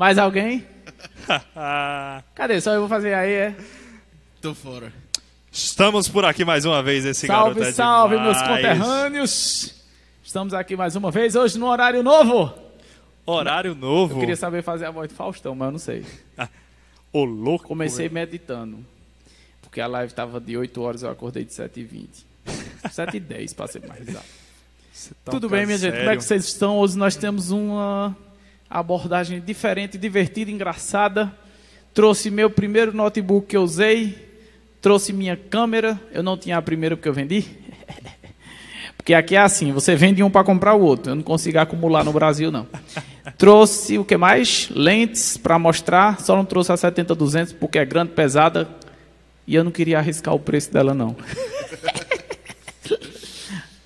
Mais alguém? Cadê? Só eu vou fazer aí, é? Tô fora. Estamos por aqui mais uma vez, esse salve, garoto é salve, demais. meus conterrâneos. Estamos aqui mais uma vez, hoje no horário novo. Horário novo. Eu queria saber fazer a voz do Faustão, mas eu não sei. Ô, louco. Comecei meditando. Porque a live tava de 8 horas, eu acordei de 7h20. 7h10, pra ser mais exato. Tá Tudo bem, minha gente? Como é que vocês estão? Hoje nós temos uma abordagem diferente, divertida, engraçada. Trouxe meu primeiro notebook que eu usei. Trouxe minha câmera. Eu não tinha a primeira porque eu vendi. Porque aqui é assim, você vende um para comprar o outro. Eu não consigo acumular no Brasil, não. Trouxe o que mais? Lentes para mostrar. Só não trouxe a 70-200 porque é grande, pesada. E eu não queria arriscar o preço dela, não.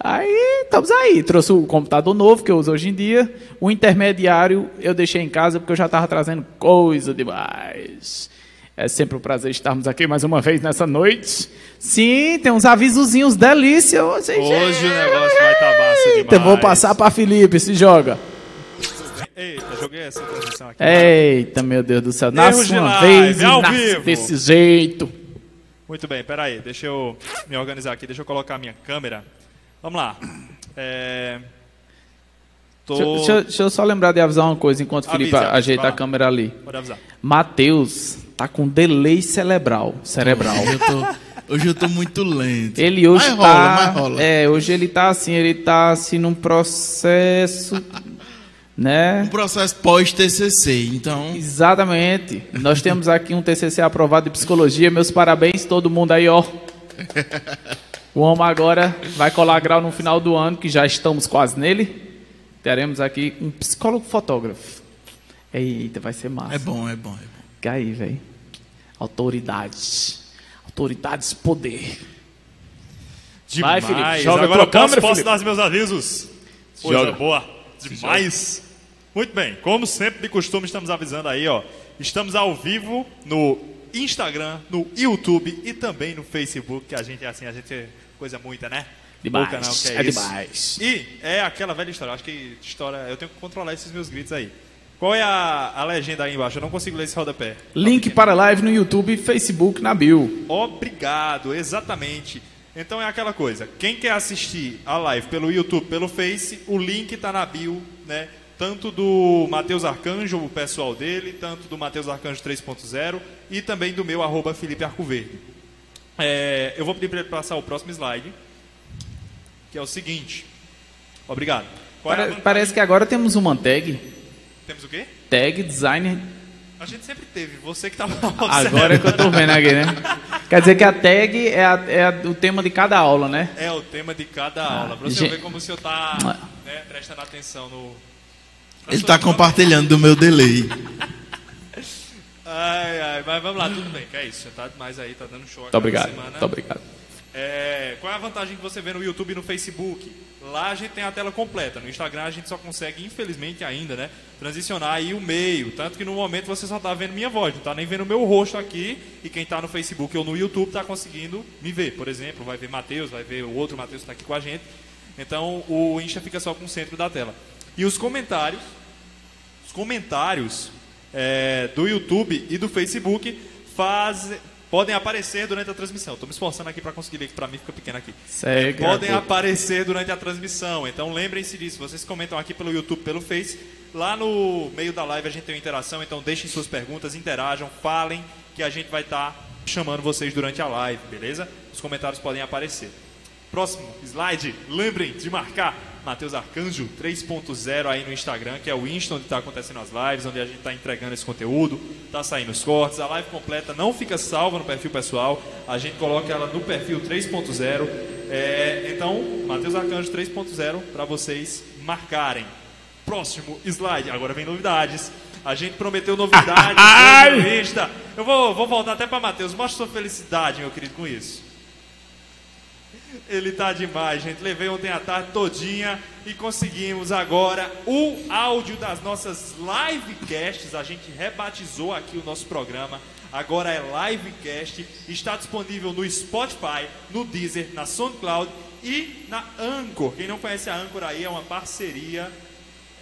Aí, estamos aí. Trouxe o computador novo que eu uso hoje em dia. O intermediário eu deixei em casa porque eu já estava trazendo coisa demais. É sempre um prazer estarmos aqui mais uma vez nessa noite. Sim, tem uns avisozinhos delícia hoje. Hoje o negócio vai estar massa demais. Eita, vou passar para Felipe, se joga. Eita, joguei essa transmissão aqui. Eita, meu Deus do céu. Nasce uma vez e nasce vivo. desse jeito. Muito bem, peraí, deixa eu me organizar aqui, deixa eu colocar a minha câmera. Vamos lá. É... Tô... Deixa, deixa- deixa eu só lembrar de avisar uma coisa enquanto o Felipe Avisa, ajeita vai a câmera ali. Pode avisar. Matheus tá com delay cerebral. Cerebral. Hoje eu tô, hoje eu tô muito lento. Ele hoje mas tá. rola, rola. É, hoje ele tá assim, ele tá assim num processo. né? Um processo pós-TCC, então... Exatamente. Nós temos aqui um TCC aprovado de psicologia. Meus parabéns, todo mundo aí, ó. O homem agora vai colar grau no final do ano, que já estamos quase nele. Teremos aqui um psicólogo fotógrafo. Eita, vai ser massa. É bom, é bom, é bom. Fica aí, velho. Autoridades. Autoridades, poder. Vai, Demais. Felipe, joga Agora posso, câmera, posso Felipe. dar os meus avisos. Coisa Joga. boa. Demais. Muito bem. Como sempre de costume, estamos avisando aí, ó. Estamos ao vivo no Instagram, no YouTube e também no Facebook, que a gente é assim, a gente é coisa muita, né? Demais, não, que é isso. demais. E é aquela velha história. Acho que história. Eu tenho que controlar esses meus gritos aí. Qual é a, a legenda aí embaixo? Eu não consigo ler esse rodapé. Link para live no YouTube e Facebook na bio. Obrigado, exatamente. Então é aquela coisa. Quem quer assistir a live pelo YouTube, pelo Face, o link está na bio, né? Tanto do Matheus Arcanjo, o pessoal dele, tanto do Matheus Arcanjo 3.0 e também do meu arroba Felipe Arcoverde. É, eu vou pedir para ele passar o próximo slide, que é o seguinte. Obrigado. Qual é parece que agora temos uma tag. Temos o quê? Tag designer. A gente sempre teve. Você que estava Agora é que eu tô vendo aqui, né? Quer dizer que a tag é, a- é a- o tema de cada aula, né? É o tema de cada aula. Pra você gente- ver como o senhor está né, prestando atenção no. Ele tá visão. compartilhando do meu delay. Ai, ai, mas vamos lá, tudo bem, que é isso. Você tá demais aí, tá dando show Muito obrigado. na semana. Muito obrigado. É, qual é a vantagem que você vê no YouTube e no Facebook? Lá a gente tem a tela completa. No Instagram a gente só consegue, infelizmente ainda, né? Transicionar aí o meio. Tanto que no momento você só tá vendo minha voz, não tá nem vendo o meu rosto aqui. E quem tá no Facebook ou no YouTube tá conseguindo me ver. Por exemplo, vai ver Matheus, vai ver o outro Matheus que tá aqui com a gente. Então o Insta fica só com o centro da tela. E os comentários, os comentários é, do YouTube e do Facebook fazem, podem aparecer durante a transmissão. Estou me esforçando aqui para conseguir ler, que para mim fica pequeno aqui. Segue podem a- aparecer durante a transmissão. Então lembrem-se disso. Vocês comentam aqui pelo YouTube, pelo Face. Lá no meio da live a gente tem uma interação. Então deixem suas perguntas, interajam, falem, que a gente vai estar chamando vocês durante a live, beleza? Os comentários podem aparecer. Próximo slide, lembrem de marcar Matheus Arcanjo 3.0 aí no Instagram, que é o Insta onde está acontecendo as lives, onde a gente está entregando esse conteúdo, está saindo os cortes, a live completa não fica salva no perfil pessoal, a gente coloca ela no perfil 3.0. É, então, Matheus Arcanjo 3.0 para vocês marcarem. Próximo slide, agora vem novidades. A gente prometeu novidades no Insta. Eu vou, vou voltar até para Matheus. Mostra sua felicidade, meu querido, com isso. Ele tá demais, gente. Levei ontem a tarde todinha e conseguimos agora o áudio das nossas livecasts. A gente rebatizou aqui o nosso programa. Agora é livecast. Está disponível no Spotify, no Deezer, na SoundCloud E na Anchor, quem não conhece a Anchor aí, é uma parceria.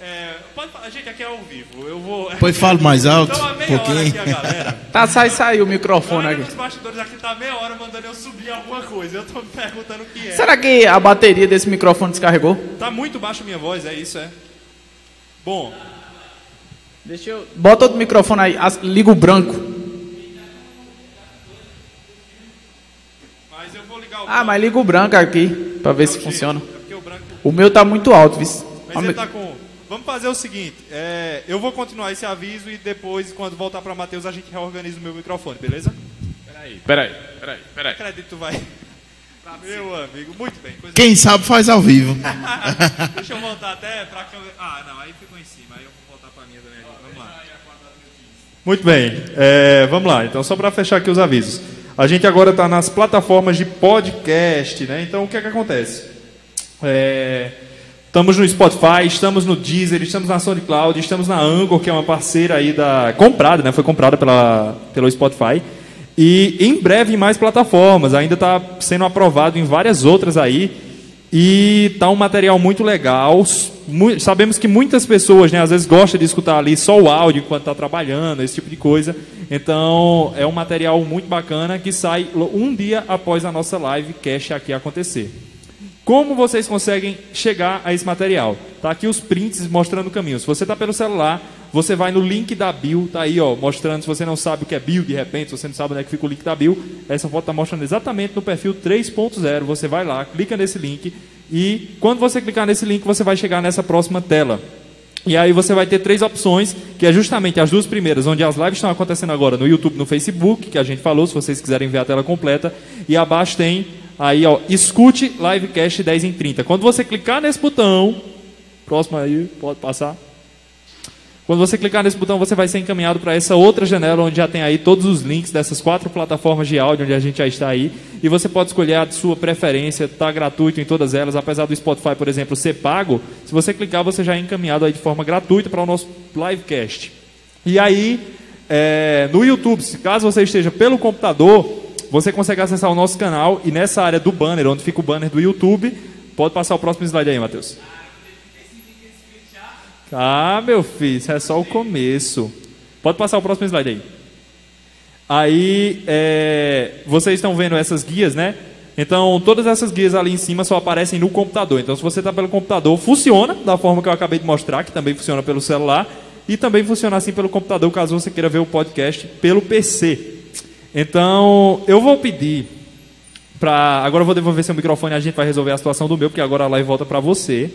É, pode, a gente aqui é ao vivo, eu vou. Pois fala mais alto, Então, um meia hora pouquinho. aqui a galera. Tá, sai, sai o microfone aqui. dos bastidores aqui tá meia hora mandando eu subir alguma coisa. Eu tô me perguntando o que é. Será que a bateria desse microfone descarregou? Tá muito baixa a minha voz, é isso, é? Bom, Deixa eu. Bota outro microfone aí, as- liga o branco. mas eu vou ligar o Ah, mas liga o branco aqui, pra ver se Não, funciona. É o branco. O meu tá muito alto, viu? Mas ele tá com. Vamos fazer o seguinte: é, eu vou continuar esse aviso e depois, quando voltar para Matheus, a gente reorganiza o meu microfone, beleza? Peraí, peraí, peraí, peraí. Acredito, vai. Meu amigo, muito bem. Coisa... Quem sabe faz ao vivo. Deixa eu voltar até pra câmera. Ah, não, aí ficou em cima. Aí eu vou voltar pra minha também. Vamos lá. Muito bem, é, vamos lá. Então, só para fechar aqui os avisos. A gente agora está nas plataformas de podcast, né? Então, o que é que acontece? É, estamos no Spotify, estamos no Deezer, estamos na SoundCloud, estamos na Anchor, que é uma parceira aí da comprada, né? Foi comprada pela pelo Spotify. E em breve em mais plataformas. Ainda está sendo aprovado em várias outras aí. E tá um material muito legal. Sabemos que muitas pessoas, né, às vezes gostam de escutar ali só o áudio enquanto está trabalhando, esse tipo de coisa. Então, é um material muito bacana que sai um dia após a nossa live cash aqui acontecer. Como vocês conseguem chegar a esse material? Tá aqui os prints mostrando o caminho. Se você está pelo celular, você vai no link da bio, tá aí, ó, mostrando. Se você não sabe o que é bio, de repente, se você não sabe onde é que fica o link da bio, essa foto está mostrando exatamente no perfil 3.0. Você vai lá, clica nesse link e quando você clicar nesse link, você vai chegar nessa próxima tela. E aí você vai ter três opções, que é justamente as duas primeiras, onde as lives estão acontecendo agora no YouTube, no Facebook, que a gente falou, se vocês quiserem ver a tela completa. E abaixo tem aí, ó, escute livecast 10 em 30. Quando você clicar nesse botão, próximo aí, pode passar. Quando você clicar nesse botão, você vai ser encaminhado para essa outra janela, onde já tem aí todos os links dessas quatro plataformas de áudio, onde a gente já está aí. E você pode escolher a sua preferência, está gratuito em todas elas. Apesar do Spotify, por exemplo, ser pago, se você clicar, você já é encaminhado aí de forma gratuita para o nosso livecast. E aí, é, no YouTube, caso você esteja pelo computador, você consegue acessar o nosso canal e nessa área do banner, onde fica o banner do YouTube, pode passar o próximo slide aí, Matheus. Ah, meu filho, isso é só o começo. Pode passar o próximo slide aí. Aí, é, vocês estão vendo essas guias, né? Então, todas essas guias ali em cima só aparecem no computador. Então, se você está pelo computador, funciona da forma que eu acabei de mostrar, que também funciona pelo celular. E também funciona assim pelo computador, caso você queira ver o podcast pelo PC. Então, eu vou pedir para. Agora eu vou devolver seu microfone a gente vai resolver a situação do meu, porque agora a live volta para você.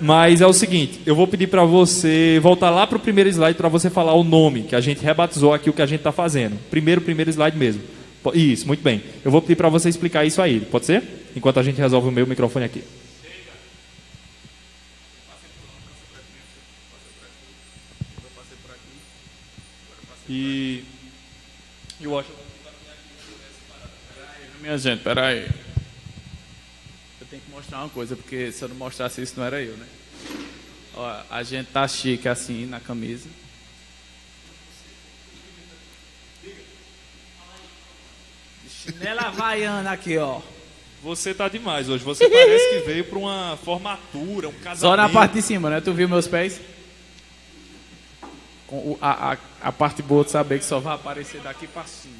Mas é o seguinte, eu vou pedir para você voltar lá para o primeiro slide para você falar o nome, que a gente rebatizou aqui o que a gente está fazendo. Primeiro, primeiro slide mesmo. Isso, muito bem. Eu vou pedir para você explicar isso aí, pode ser? Enquanto a gente resolve o meu microfone aqui. E, e o Washington. Minha gente, peraí. Eu tenho que mostrar uma coisa, porque se eu não mostrasse isso, não era eu, né? Ó, a gente tá chique assim na camisa. Chinela havaiana aqui, ó. Você tá demais hoje. Você parece que veio para uma formatura, um casamento. Só na parte de cima, né? Tu viu meus pés? Com a, a, a parte boa de saber que só vai aparecer daqui pra cima.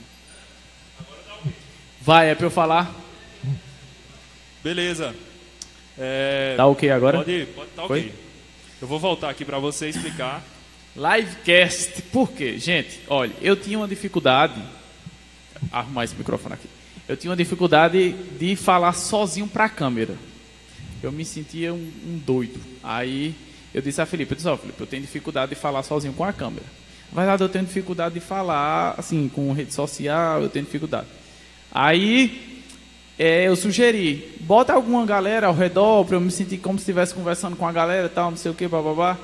Vai, é pra eu falar? Beleza. É, Tá ok agora? Pode, pode tá Foi? ok. Eu vou voltar aqui para você explicar. Livecast, por quê? Gente, olha, eu tinha uma dificuldade. Arrumar esse microfone aqui. Eu tinha uma dificuldade de falar sozinho pra câmera. Eu me sentia um, um doido. Aí eu disse a Felipe, eu disse, ó, Felipe, eu tenho dificuldade de falar sozinho com a câmera. Na verdade, eu tenho dificuldade de falar, assim, com rede social, eu tenho dificuldade. Aí é, eu sugeri, bota alguma galera ao redor para eu me sentir como se estivesse conversando com a galera tal, não sei o que, bababá.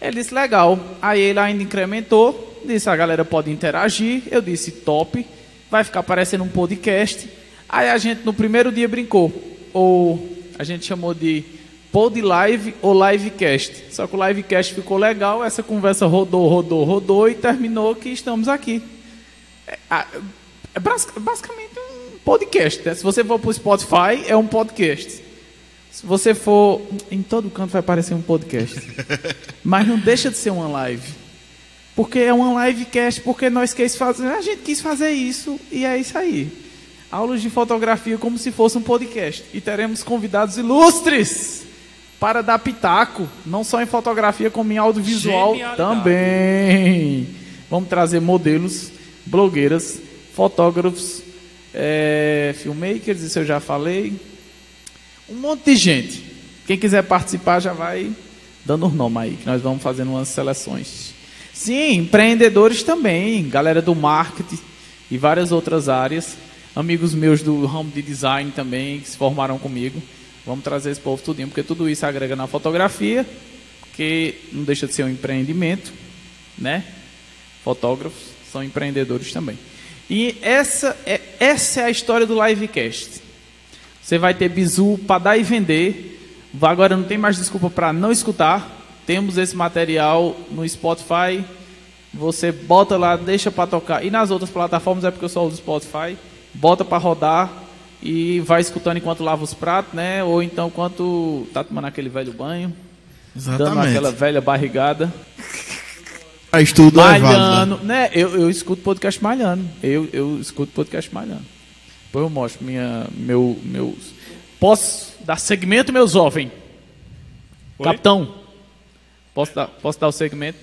Ele disse, legal. Aí ele ainda incrementou, disse, a galera pode interagir. Eu disse, top. Vai ficar parecendo um podcast. Aí a gente no primeiro dia brincou. Ou a gente chamou de pod live ou livecast. Só que o livecast ficou legal, essa conversa rodou, rodou, rodou e terminou que estamos aqui. É, é basic- basicamente um podcast. né? Se você for pro Spotify, é um podcast. Se você for. Em todo canto vai parecer um podcast. Mas não deixa de ser uma live. Porque é uma livecast, porque nós quis fazer. A gente quis fazer isso e é isso aí. Aulas de fotografia como se fosse um podcast. E teremos convidados ilustres para dar pitaco, não só em fotografia, como em audiovisual também. Vamos trazer modelos, blogueiras, fotógrafos, é, filmmakers, isso eu já falei. Um monte de gente. Quem quiser participar já vai dando o nome aí, que nós vamos fazendo umas seleções. Sim, empreendedores também, galera do marketing e várias outras áreas. Amigos meus do ramo de design também, que se formaram comigo. Vamos trazer esse povo tudinho, porque tudo isso agrega na fotografia, que não deixa de ser um empreendimento, né? Fotógrafos são empreendedores também. E essa é, essa é a história do livecast. Você vai ter bizu para dar e vender. Agora não tem mais desculpa para não escutar. Temos esse material no Spotify. Você bota lá, deixa para tocar. E nas outras plataformas é porque eu só uso Spotify. Bota para rodar e vai escutando enquanto lava os pratos, né? Ou então enquanto tá tomando aquele velho banho, dando Exatamente. aquela velha barrigada. A estudo é válido. Malhando, né? Eu, eu escuto podcast malhando. Eu, eu escuto podcast malhando. Depois eu mostro minha, meu, meus. Posso dar segmento, meu jovem? Oi? Capitão, posso dar, posso dar o segmento?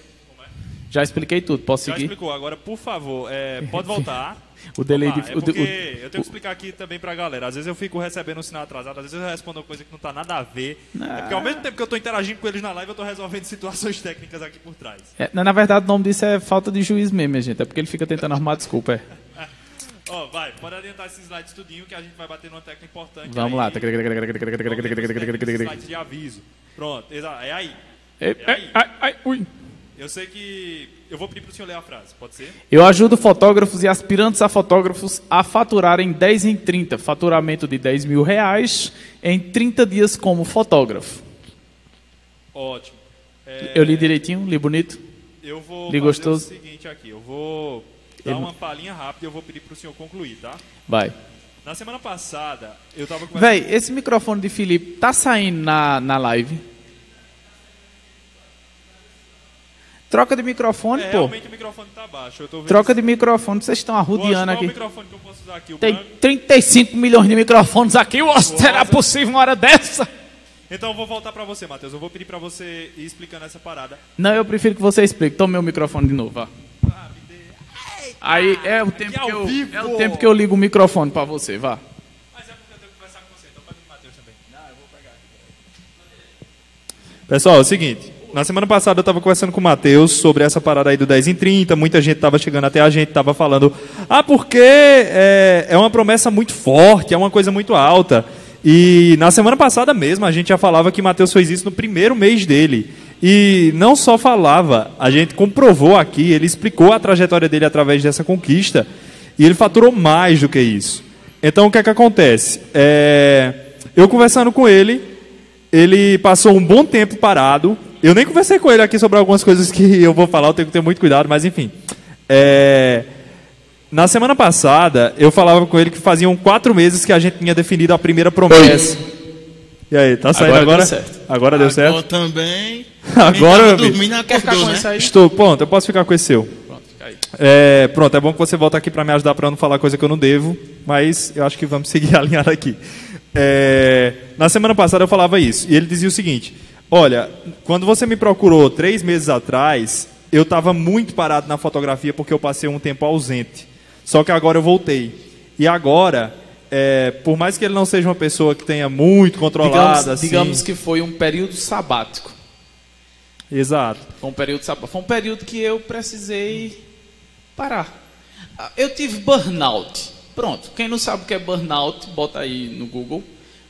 Já expliquei tudo, posso Já seguir? explicou. Agora, por favor, é, pode voltar. O delay de- o é porque o- eu tenho que explicar aqui também pra galera. Às vezes eu fico recebendo um sinal atrasado, às vezes eu respondo uma coisa que não tá nada a ver. É porque ao mesmo tempo que eu tô interagindo com eles na live, eu tô resolvendo situações técnicas aqui por trás. É, na verdade, o nome disso é falta de juiz mesmo, minha gente. É porque ele fica tentando arrumar desculpa. É. Ó, vai, pode adiantar esses slides tudinho que a gente vai bater numa tecla importante. Vamos aí. lá. De aviso. Pronto, é aí. Ei, ei, ai, ai, ui. Eu sei que. Eu vou pedir pro senhor ler a frase, pode ser? Eu ajudo fotógrafos e aspirantes a fotógrafos a faturarem 10 em 30, faturamento de 10 mil reais em 30 dias como fotógrafo. Ótimo. É, Eu li direitinho, li bonito. Eu vou Li fazer gostoso? o seguinte aqui, eu vou dar Ele- uma palhinha rápida e eu vou pedir pro senhor concluir, tá? Vai. Na semana passada, eu tava conversando... Véi, esse microfone de Felipe tá saindo na, na live? Troca de microfone, É, pô. realmente o microfone tá baixo, eu tô vendo... Troca de microfone, vocês estão Poxa, arrodeando qual é o aqui. microfone que eu posso usar aqui? O Tem branco? 35 milhões de microfones aqui, Ô, será possível uma hora dessa? Então eu vou voltar pra você, Matheus. Eu vou pedir pra você ir explicando essa parada. Não, eu prefiro que você explique. Tome meu microfone de novo, vá. Aí é o tempo que eu, vivo. é o tempo que eu ligo o microfone pra você, vá. Mas é porque eu tenho que conversar com você, então pode o Matheus também. Não, eu vou pegar aqui. Pessoal, é o seguinte. Na semana passada eu estava conversando com o Matheus sobre essa parada aí do 10 em 30. Muita gente estava chegando até a gente, estava falando, ah, porque é, é uma promessa muito forte, é uma coisa muito alta. E na semana passada mesmo a gente já falava que Matheus fez isso no primeiro mês dele. E não só falava, a gente comprovou aqui, ele explicou a trajetória dele através dessa conquista. E ele faturou mais do que isso. Então o que é que acontece? É, eu conversando com ele, ele passou um bom tempo parado. Eu nem conversei com ele aqui sobre algumas coisas que eu vou falar, eu tenho que ter muito cuidado, mas enfim. É, na semana passada, eu falava com ele que faziam quatro meses que a gente tinha definido a primeira promessa. E aí, tá saindo Agora agora? deu certo. Agora deu Agora certo? também. Agora, filho. dormindo Quer ficar acordou, com né? Estou, pronto, eu posso ficar com esse seu. Pronto, fica aí. É, pronto, é bom que você volta aqui para me ajudar para não falar coisa que eu não devo, mas eu acho que vamos seguir alinhado aqui. É, na semana passada eu falava isso, e ele dizia o seguinte: Olha, quando você me procurou três meses atrás, eu estava muito parado na fotografia porque eu passei um tempo ausente. Só que agora eu voltei. E agora, é, por mais que ele não seja uma pessoa que tenha muito controlada, Digamos, assim, digamos que foi um período sabático. exato. Foi um período sabático. Foi um período que eu precisei parar. Ah, Eu tive burnout. Pronto. Quem não sabe o que é burnout, bota aí no Google.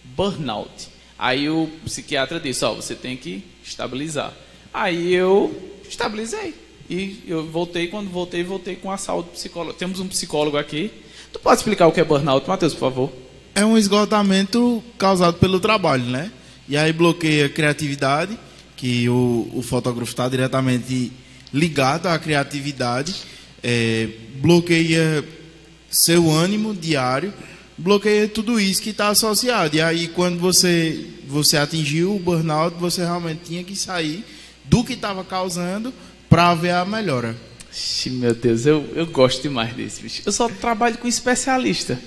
Burnout. Aí o psiquiatra disse, ó, você tem que estabilizar. Aí eu estabilizei. E eu voltei, quando voltei, voltei com a saúde psicológica. Temos um psicólogo aqui. Tu pode explicar o que é burnout, Matheus, por favor? É um esgotamento causado pelo trabalho, né? E aí bloqueia a criatividade, que o, o fotógrafo está diretamente ligado à criatividade, é, bloqueia seu ânimo diário, bloqueia tudo isso que está associado. E aí, quando você, você atingiu o burnout, você realmente tinha que sair do que estava causando para ver a melhora. Ixi, meu Deus, eu, eu gosto demais desse bicho. Eu só trabalho com especialista.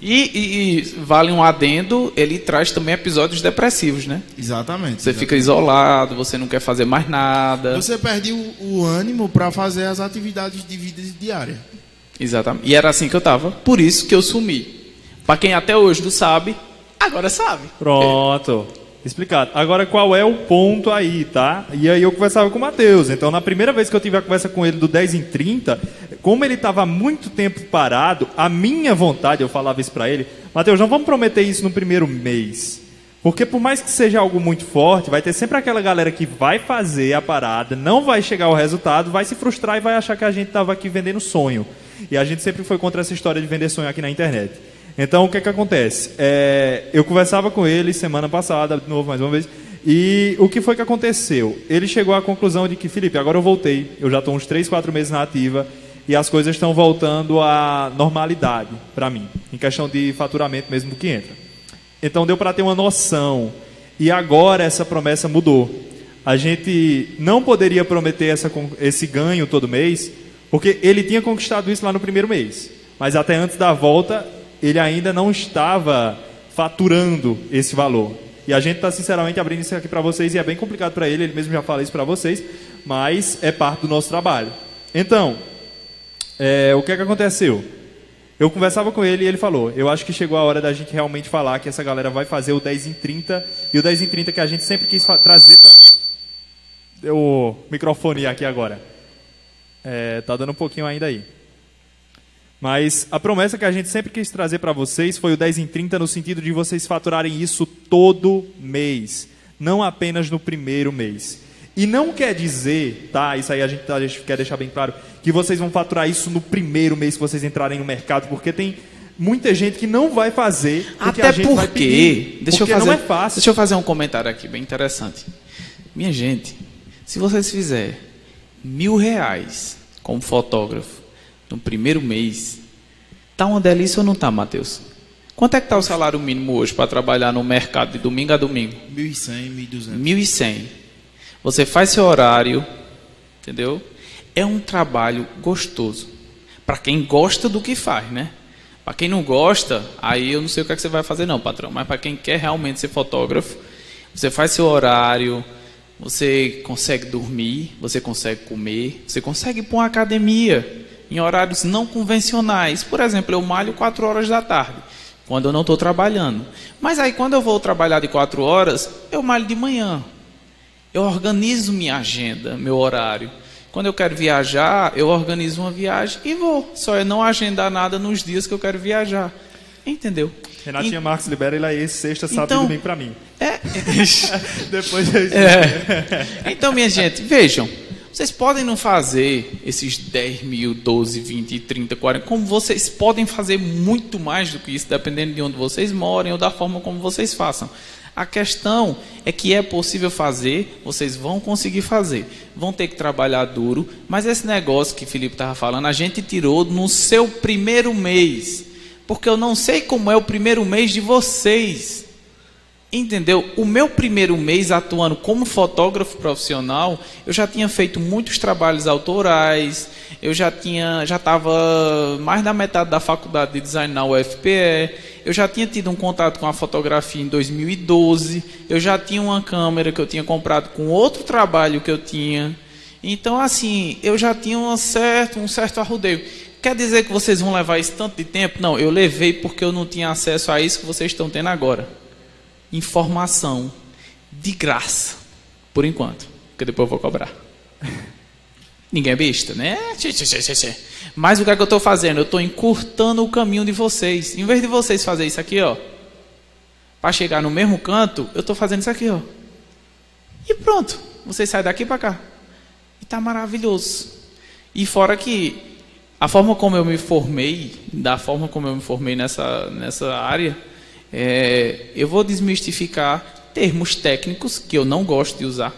E, e, e, vale um adendo, ele traz também episódios depressivos, né? Exatamente. Você exatamente. fica isolado, você não quer fazer mais nada. Você perde o, o ânimo para fazer as atividades de vida diária. Exatamente. E era assim que eu tava. Por isso que eu sumi. Para quem até hoje não sabe, agora sabe. Pronto. Explicado. Agora, qual é o ponto aí, tá? E aí eu conversava com o Matheus. Então, na primeira vez que eu tive a conversa com ele do 10 em 30, como ele estava muito tempo parado, a minha vontade, eu falava isso para ele, Matheus, não vamos prometer isso no primeiro mês. Porque por mais que seja algo muito forte, vai ter sempre aquela galera que vai fazer a parada, não vai chegar ao resultado, vai se frustrar e vai achar que a gente estava aqui vendendo sonho. E a gente sempre foi contra essa história de vender sonho aqui na internet. Então, o que é que acontece? É, eu conversava com ele semana passada, de novo, mais uma vez, e o que foi que aconteceu? Ele chegou à conclusão de que, Felipe, agora eu voltei, eu já estou uns 3, 4 meses na ativa, e as coisas estão voltando à normalidade para mim, em questão de faturamento mesmo que entra. Então, deu para ter uma noção, e agora essa promessa mudou. A gente não poderia prometer essa, esse ganho todo mês, porque ele tinha conquistado isso lá no primeiro mês. Mas até antes da volta, ele ainda não estava faturando esse valor. E a gente está sinceramente abrindo isso aqui para vocês e é bem complicado para ele, ele mesmo já fala isso para vocês, mas é parte do nosso trabalho. Então, é, o que é que aconteceu? Eu conversava com ele e ele falou: Eu acho que chegou a hora da gente realmente falar que essa galera vai fazer o 10 em 30 e o 10 em 30 que a gente sempre quis trazer para. Deu o microfone aqui agora. É, tá dando um pouquinho ainda aí. Mas a promessa que a gente sempre quis trazer para vocês foi o 10 em 30 no sentido de vocês faturarem isso todo mês, não apenas no primeiro mês. E não quer dizer, tá? Isso aí a gente, a gente quer deixar bem claro, que vocês vão faturar isso no primeiro mês que vocês entrarem no mercado, porque tem muita gente que não vai fazer Até porque, pedir, deixa porque eu fazer, não é fácil. Deixa eu fazer um comentário aqui bem interessante. Minha gente, se vocês fizerem mil reais como fotógrafo no primeiro mês, tá uma delícia ou não tá, Matheus? Quanto é que tá o salário mínimo hoje para trabalhar no mercado de domingo a domingo? 1.100, 1.200. 1.100. Você faz seu horário, entendeu? É um trabalho gostoso. Para quem gosta do que faz, né? Para quem não gosta, aí eu não sei o que, é que você vai fazer não, patrão. Mas para quem quer realmente ser fotógrafo, você faz seu horário, você consegue dormir, você consegue comer, você consegue ir para uma academia em horários não convencionais. Por exemplo, eu malho 4 horas da tarde, quando eu não estou trabalhando. Mas aí, quando eu vou trabalhar de 4 horas, eu malho de manhã. Eu organizo minha agenda, meu horário. Quando eu quero viajar, eu organizo uma viagem e vou. Só é não agendar nada nos dias que eu quero viajar. Entendeu? Renatinha e... Marques libera ele aí sexta, sábado então, e domingo para mim. É. Depois eu... é. Então, minha gente, vejam. Vocês podem não fazer esses 10 mil, 12, 20, 30, 40, como vocês podem fazer muito mais do que isso, dependendo de onde vocês morem ou da forma como vocês façam. A questão é que é possível fazer, vocês vão conseguir fazer. Vão ter que trabalhar duro, mas esse negócio que Felipe estava falando, a gente tirou no seu primeiro mês. Porque eu não sei como é o primeiro mês de vocês. Entendeu? O meu primeiro mês atuando como fotógrafo profissional, eu já tinha feito muitos trabalhos autorais, eu já tinha, já estava mais da metade da faculdade de design na UFPE, eu já tinha tido um contato com a fotografia em 2012, eu já tinha uma câmera que eu tinha comprado com outro trabalho que eu tinha. Então, assim, eu já tinha um certo, um certo arrudeio. Quer dizer que vocês vão levar isso tanto de tempo? Não, eu levei porque eu não tinha acesso a isso que vocês estão tendo agora informação de graça, por enquanto, porque depois eu vou cobrar. Ninguém é besta, né? Mas o que é que eu estou fazendo? Eu estou encurtando o caminho de vocês. Em vez de vocês fazerem isso aqui, ó, para chegar no mesmo canto, eu estou fazendo isso aqui, ó. E pronto, vocês saem daqui para cá. E tá maravilhoso. E fora que a forma como eu me formei, da forma como eu me formei nessa, nessa área, é, eu vou desmistificar termos técnicos que eu não gosto de usar,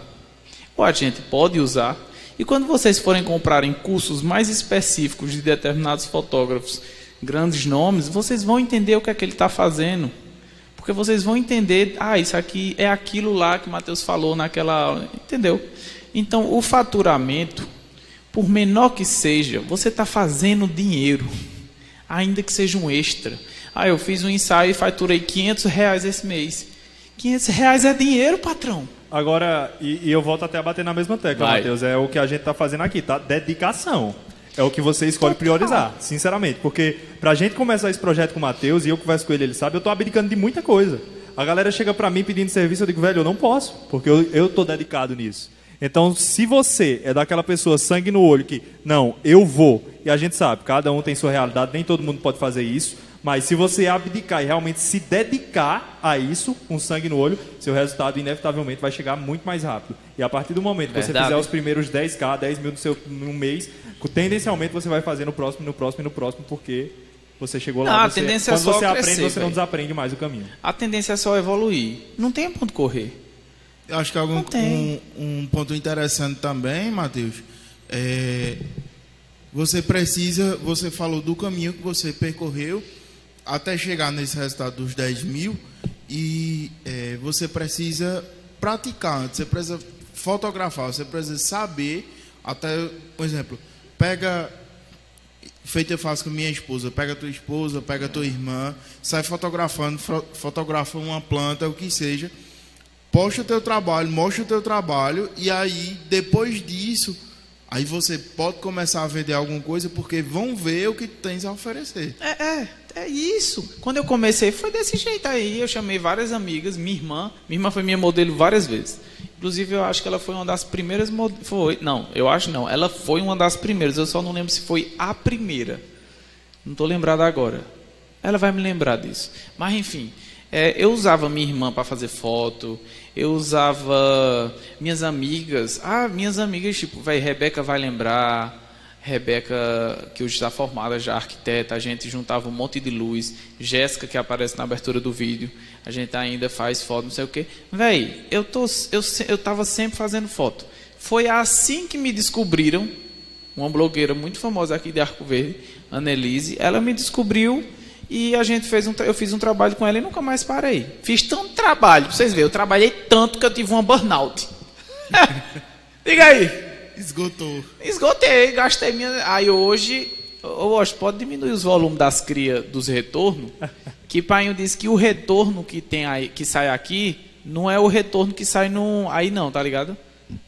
ou a gente pode usar. E quando vocês forem comprarem cursos mais específicos de determinados fotógrafos grandes nomes, vocês vão entender o que é que ele está fazendo. Porque vocês vão entender, ah, isso aqui é aquilo lá que Mateus falou naquela. Entendeu? Então, o faturamento, por menor que seja, você está fazendo dinheiro, ainda que seja um extra. Ah, eu fiz um ensaio e faturei 500 reais esse mês. 500 reais é dinheiro, patrão. Agora, e, e eu volto até a bater na mesma tecla, Vai. Matheus, é o que a gente está fazendo aqui, tá? Dedicação. É o que você escolhe priorizar, sinceramente. Porque pra gente começar esse projeto com o Matheus, e eu converso com ele, ele sabe, eu tô abdicando de muita coisa. A galera chega pra mim pedindo serviço, eu digo, velho, eu não posso, porque eu, eu tô dedicado nisso. Então, se você é daquela pessoa sangue no olho que, não, eu vou, e a gente sabe, cada um tem sua realidade, nem todo mundo pode fazer isso, mas se você abdicar e realmente se dedicar a isso, com sangue no olho, seu resultado inevitavelmente vai chegar muito mais rápido. E a partir do momento que você Verdade. fizer os primeiros 10k, 10 mil no seu, no mês, tendencialmente você vai fazer no próximo, no próximo e no próximo, porque você chegou lá. Não, a você- tendência é quando só você crescer, aprende, você não desaprende mais o caminho. A tendência é só evoluir. Não tem ponto correr. Eu acho que algum, um, um ponto interessante também, Matheus, é você precisa, você falou do caminho que você percorreu até chegar nesse resultado dos 10 mil e é, você precisa praticar você precisa fotografar, você precisa saber até, por exemplo, pega feito eu faço com minha esposa. Pega tua esposa, pega tua irmã, sai fotografando, fotografa uma planta, o que seja. Posta o teu trabalho, mostra o teu trabalho e aí depois disso, aí você pode começar a vender alguma coisa porque vão ver o que tens a oferecer. É, é, é isso. Quando eu comecei, foi desse jeito aí. Eu chamei várias amigas, minha irmã. Minha irmã foi minha modelo várias vezes. Inclusive, eu acho que ela foi uma das primeiras. Foi, não, eu acho não. Ela foi uma das primeiras. Eu só não lembro se foi a primeira. Não estou lembrado agora. Ela vai me lembrar disso. Mas, enfim, é, eu usava minha irmã para fazer foto. Eu usava minhas amigas. Ah, minhas amigas, tipo, vai, Rebeca vai lembrar. Rebeca, que hoje está formada já arquiteta, a gente juntava um monte de luz. Jéssica, que aparece na abertura do vídeo, a gente ainda faz foto, não sei o quê. Véi, eu, tô, eu, eu tava sempre fazendo foto. Foi assim que me descobriram, uma blogueira muito famosa aqui de Arco Verde, Annelise. Ela me descobriu e a gente fez um, eu fiz um trabalho com ela e nunca mais parei. Fiz tanto trabalho, pra vocês verem, eu trabalhei tanto que eu tive uma burnout. Diga aí. Esgotou. Esgotei, gastei minha. Aí hoje, eu acho, pode diminuir os volumes das crias dos retornos. Que Painho disse que o retorno que tem aí, que sai aqui, não é o retorno que sai no. Aí não, tá ligado?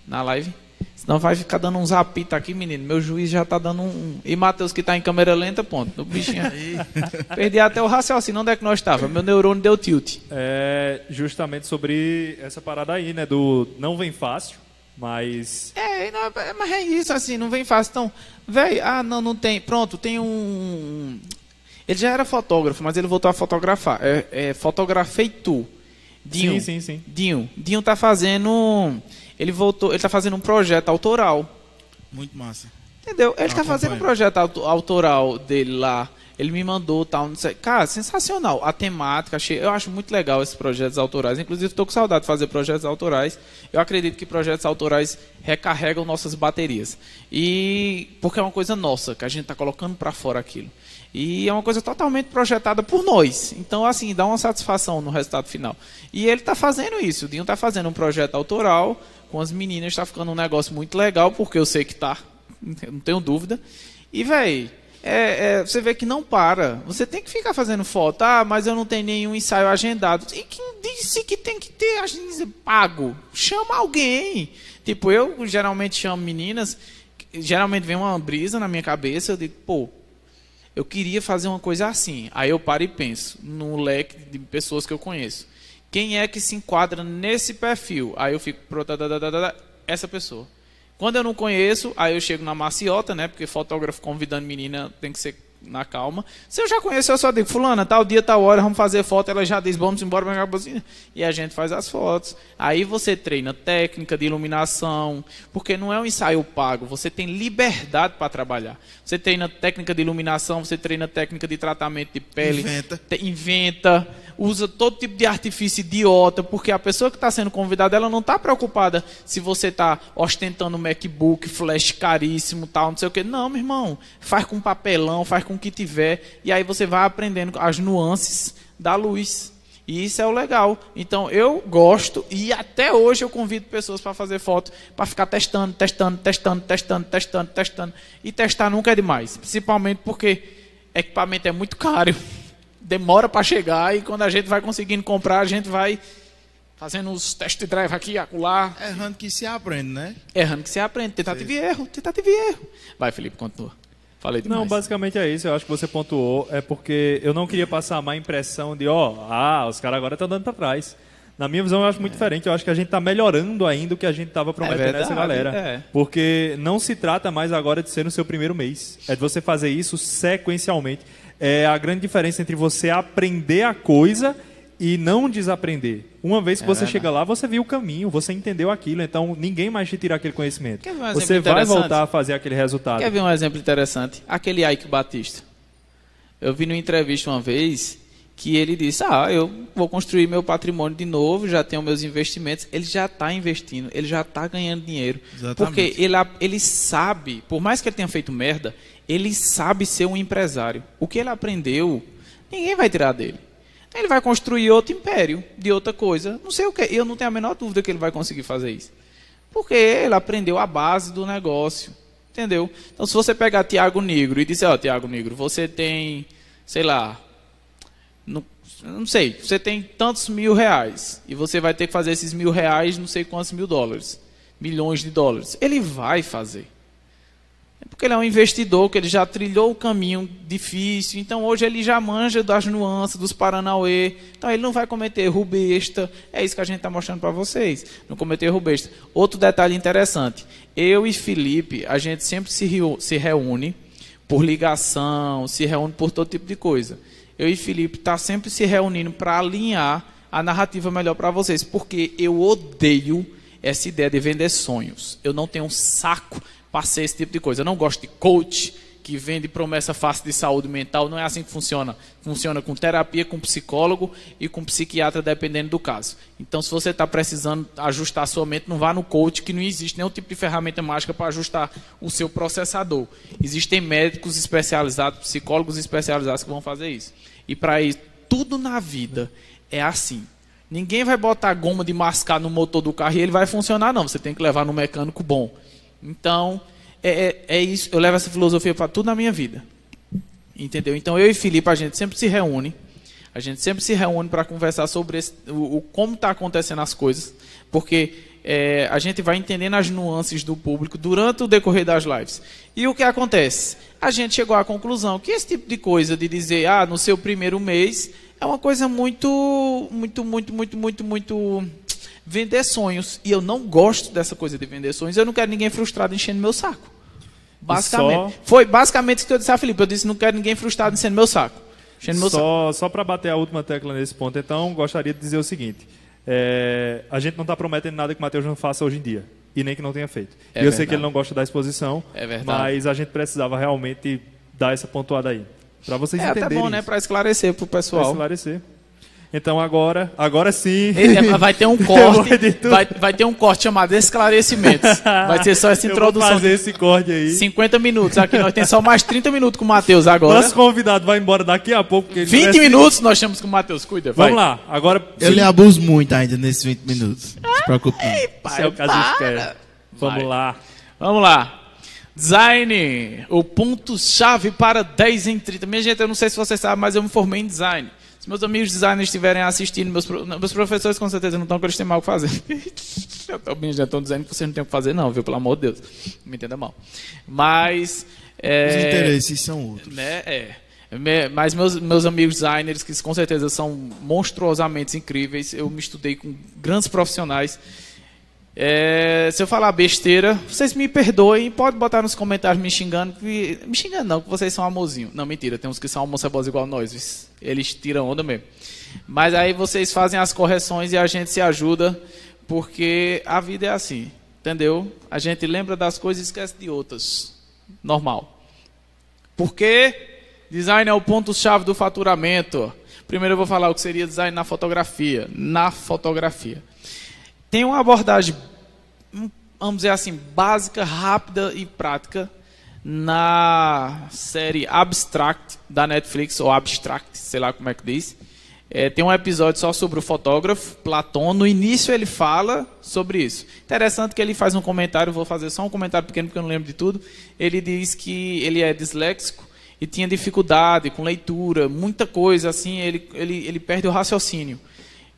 Na live. Senão vai ficar dando uns apita aqui, menino. Meu juiz já tá dando um. E Matheus que tá em câmera lenta, ponto. O bichinho aí. Perdi até o raciocínio. Onde é que nós tava? Meu neurônio deu tilt. É justamente sobre essa parada aí, né? Do não vem fácil, mas É, não, é- mas é isso, assim, não vem fácil. Então, velho, ah, não, não tem. Pronto, tem um. Ele já era fotógrafo, mas ele voltou a fotografar. É, é Fotografei Tu. Dinho. Sim, sim, sim. Dinho. Dinho tá fazendo. Ele voltou. Ele tá fazendo um projeto autoral. Muito massa. Entendeu? Ele tá Acompanho. fazendo um projeto auto- autoral dele lá. Ele me mandou tal, não sei. Cara, sensacional. A temática, achei, eu acho muito legal esses projetos autorais. Inclusive, estou com saudade de fazer projetos autorais. Eu acredito que projetos autorais recarregam nossas baterias. E porque é uma coisa nossa, que a gente está colocando para fora aquilo. E é uma coisa totalmente projetada por nós. Então, assim, dá uma satisfação no resultado final. E ele está fazendo isso. O Dinho está fazendo um projeto autoral com as meninas. Está ficando um negócio muito legal, porque eu sei que tá. Não tenho dúvida. E, véi, é, é, você vê que não para. Você tem que ficar fazendo foto. Ah, mas eu não tenho nenhum ensaio agendado. E quem disse que tem que ter agenda pago? Chama alguém. Tipo, eu geralmente chamo meninas. Geralmente vem uma brisa na minha cabeça. Eu digo, pô, eu queria fazer uma coisa assim. Aí eu paro e penso no leque de pessoas que eu conheço. Quem é que se enquadra nesse perfil? Aí eu fico essa pessoa. Quando eu não conheço, aí eu chego na maciota, né? Porque fotógrafo convidando menina tem que ser na calma. Se eu já conheço, eu só digo, fulana, tal dia, tal hora, vamos fazer foto. Ela já diz, vamos embora, pegar a buzina. E a gente faz as fotos. Aí você treina técnica de iluminação, porque não é um ensaio pago, você tem liberdade para trabalhar. Você treina técnica de iluminação, você treina técnica de tratamento de pele. Inventa. te- inventa, usa todo tipo de artifício idiota, porque a pessoa que está sendo convidada, ela não está preocupada se você está ostentando um MacBook, flash caríssimo, tal, não sei o que. Não, meu irmão, faz com papelão, faz com o que tiver, e aí você vai aprendendo as nuances da luz. E isso é o legal. Então eu gosto e até hoje eu convido pessoas para fazer foto, para ficar testando, testando, testando, testando, testando, testando. E testar nunca é demais, principalmente porque equipamento é muito caro, demora para chegar e quando a gente vai conseguindo comprar, a gente vai fazendo os test drive aqui, acolá. Errando que se aprende, né? Errando que se aprende, tentativa e erro, tentativa e erro. Vai, Felipe, continua. Falei demais. Não, basicamente é isso. Eu acho que você pontuou. É porque eu não queria passar a má impressão de, ó, ah, os caras agora estão dando para trás. Na minha visão, eu acho muito é. diferente. Eu acho que a gente está melhorando ainda o que a gente estava prometendo é verdade, essa galera. É. Porque não se trata mais agora de ser no seu primeiro mês. É de você fazer isso sequencialmente. É a grande diferença entre você aprender a coisa e não desaprender. Uma vez que é você verdade. chega lá, você viu o caminho, você entendeu aquilo, então ninguém mais te tira aquele conhecimento. Um você vai voltar a fazer aquele resultado. Quer ver um exemplo interessante? Aquele Ike Batista. Eu vi numa entrevista uma vez que ele disse: Ah, eu vou construir meu patrimônio de novo, já tenho meus investimentos. Ele já está investindo, ele já está ganhando dinheiro. Exatamente. Porque ele, ele sabe, por mais que ele tenha feito merda, ele sabe ser um empresário. O que ele aprendeu, ninguém vai tirar dele. Ele vai construir outro império de outra coisa. Não sei o que. Eu não tenho a menor dúvida que ele vai conseguir fazer isso. Porque ele aprendeu a base do negócio. Entendeu? Então, se você pegar Tiago Negro e dizer, ó, oh, Tiago Negro, você tem, sei lá, não, não sei, você tem tantos mil reais. E você vai ter que fazer esses mil reais, não sei quantos mil dólares. Milhões de dólares. Ele vai fazer. É porque ele é um investidor, que ele já trilhou o caminho difícil, então hoje ele já manja das nuances, dos Paranauê, então ele não vai cometer erro besta, é isso que a gente está mostrando para vocês, não cometer erro besta. Outro detalhe interessante, eu e Felipe, a gente sempre se, se reúne por ligação, se reúne por todo tipo de coisa. Eu e Felipe está sempre se reunindo para alinhar a narrativa melhor para vocês, porque eu odeio essa ideia de vender sonhos. Eu não tenho um saco passei esse tipo de coisa. Eu não gosto de coach que vende promessa fácil de saúde mental. Não é assim que funciona. Funciona com terapia, com psicólogo e com psiquiatra, dependendo do caso. Então, se você está precisando ajustar a sua mente, não vá no coach, que não existe nenhum tipo de ferramenta mágica para ajustar o seu processador. Existem médicos especializados, psicólogos especializados que vão fazer isso. E para isso, tudo na vida é assim. Ninguém vai botar goma de mascar no motor do carro e ele vai funcionar, não. Você tem que levar no mecânico bom. Então, é, é, é isso. Eu levo essa filosofia para tudo na minha vida. Entendeu? Então, eu e Felipe, a gente sempre se reúne. A gente sempre se reúne para conversar sobre esse, o, o, como está acontecendo as coisas. Porque é, a gente vai entendendo as nuances do público durante o decorrer das lives. E o que acontece? A gente chegou à conclusão que esse tipo de coisa de dizer, ah, no seu primeiro mês, é uma coisa muito, muito, muito, muito, muito, muito vender sonhos. E eu não gosto dessa coisa de vender sonhos. Eu não quero ninguém frustrado enchendo meu saco. Basicamente. Só... Foi basicamente isso que eu disse a Felipe. Eu disse não quero ninguém frustrado enchendo meu saco. Enchendo meu só só para bater a última tecla nesse ponto, então, gostaria de dizer o seguinte. É, a gente não está prometendo nada que o Matheus não faça hoje em dia. E nem que não tenha feito. É eu verdade. sei que ele não gosta da exposição. É. Mas a gente precisava realmente dar essa pontuada aí. Para vocês é entenderem. É até bom, né? Para esclarecer para o pessoal. Para esclarecer. Então agora, agora sim. Vai ter um corte. vai, vai ter um corte chamado esclarecimentos. Vai ser só essa introdução. Vou fazer esse corte aí. 50 minutos. Aqui nós temos só mais 30 minutos com o Matheus agora. Nosso convidado vai embora daqui a pouco. 20 minutos nós temos com o Matheus. Cuida, vai. Vamos lá. Agora. Eu lhe abuso muito ainda nesses 20 minutos. Não se preocupe. Ei, pai, Esse é o que a gente quer. Vamos lá. Vamos lá. Design, o ponto-chave para 10 em 30. Minha gente, eu não sei se você sabe, mas eu me formei em design. Meus amigos designers estiverem assistindo, meus, meus professores com certeza não estão, porque eles têm mal o que fazer. já estão dizendo que vocês não têm o que fazer, não, viu? Pelo amor de Deus. Não me entenda mal. Mas. É, Os interesses são outros. Né, é. Mas meus, meus amigos designers, que com certeza são monstruosamente incríveis, eu me estudei com grandes profissionais é, se eu falar besteira, vocês me perdoem. Pode botar nos comentários me xingando. Que, me xingando não, que vocês são amorzinho. Não, mentira. Tem uns que são almoçabosos igual nós. Eles tiram onda mesmo. Mas aí vocês fazem as correções e a gente se ajuda. Porque a vida é assim. Entendeu? A gente lembra das coisas e esquece de outras. Normal. Porque design é o ponto-chave do faturamento. Primeiro eu vou falar o que seria design na fotografia. Na fotografia. Tem uma abordagem, vamos dizer assim, básica, rápida e prática na série Abstract da Netflix, ou Abstract, sei lá como é que diz. É, tem um episódio só sobre o fotógrafo, Platão. No início ele fala sobre isso. Interessante que ele faz um comentário, vou fazer só um comentário pequeno porque eu não lembro de tudo. Ele diz que ele é disléxico e tinha dificuldade com leitura, muita coisa assim, ele, ele, ele perde o raciocínio.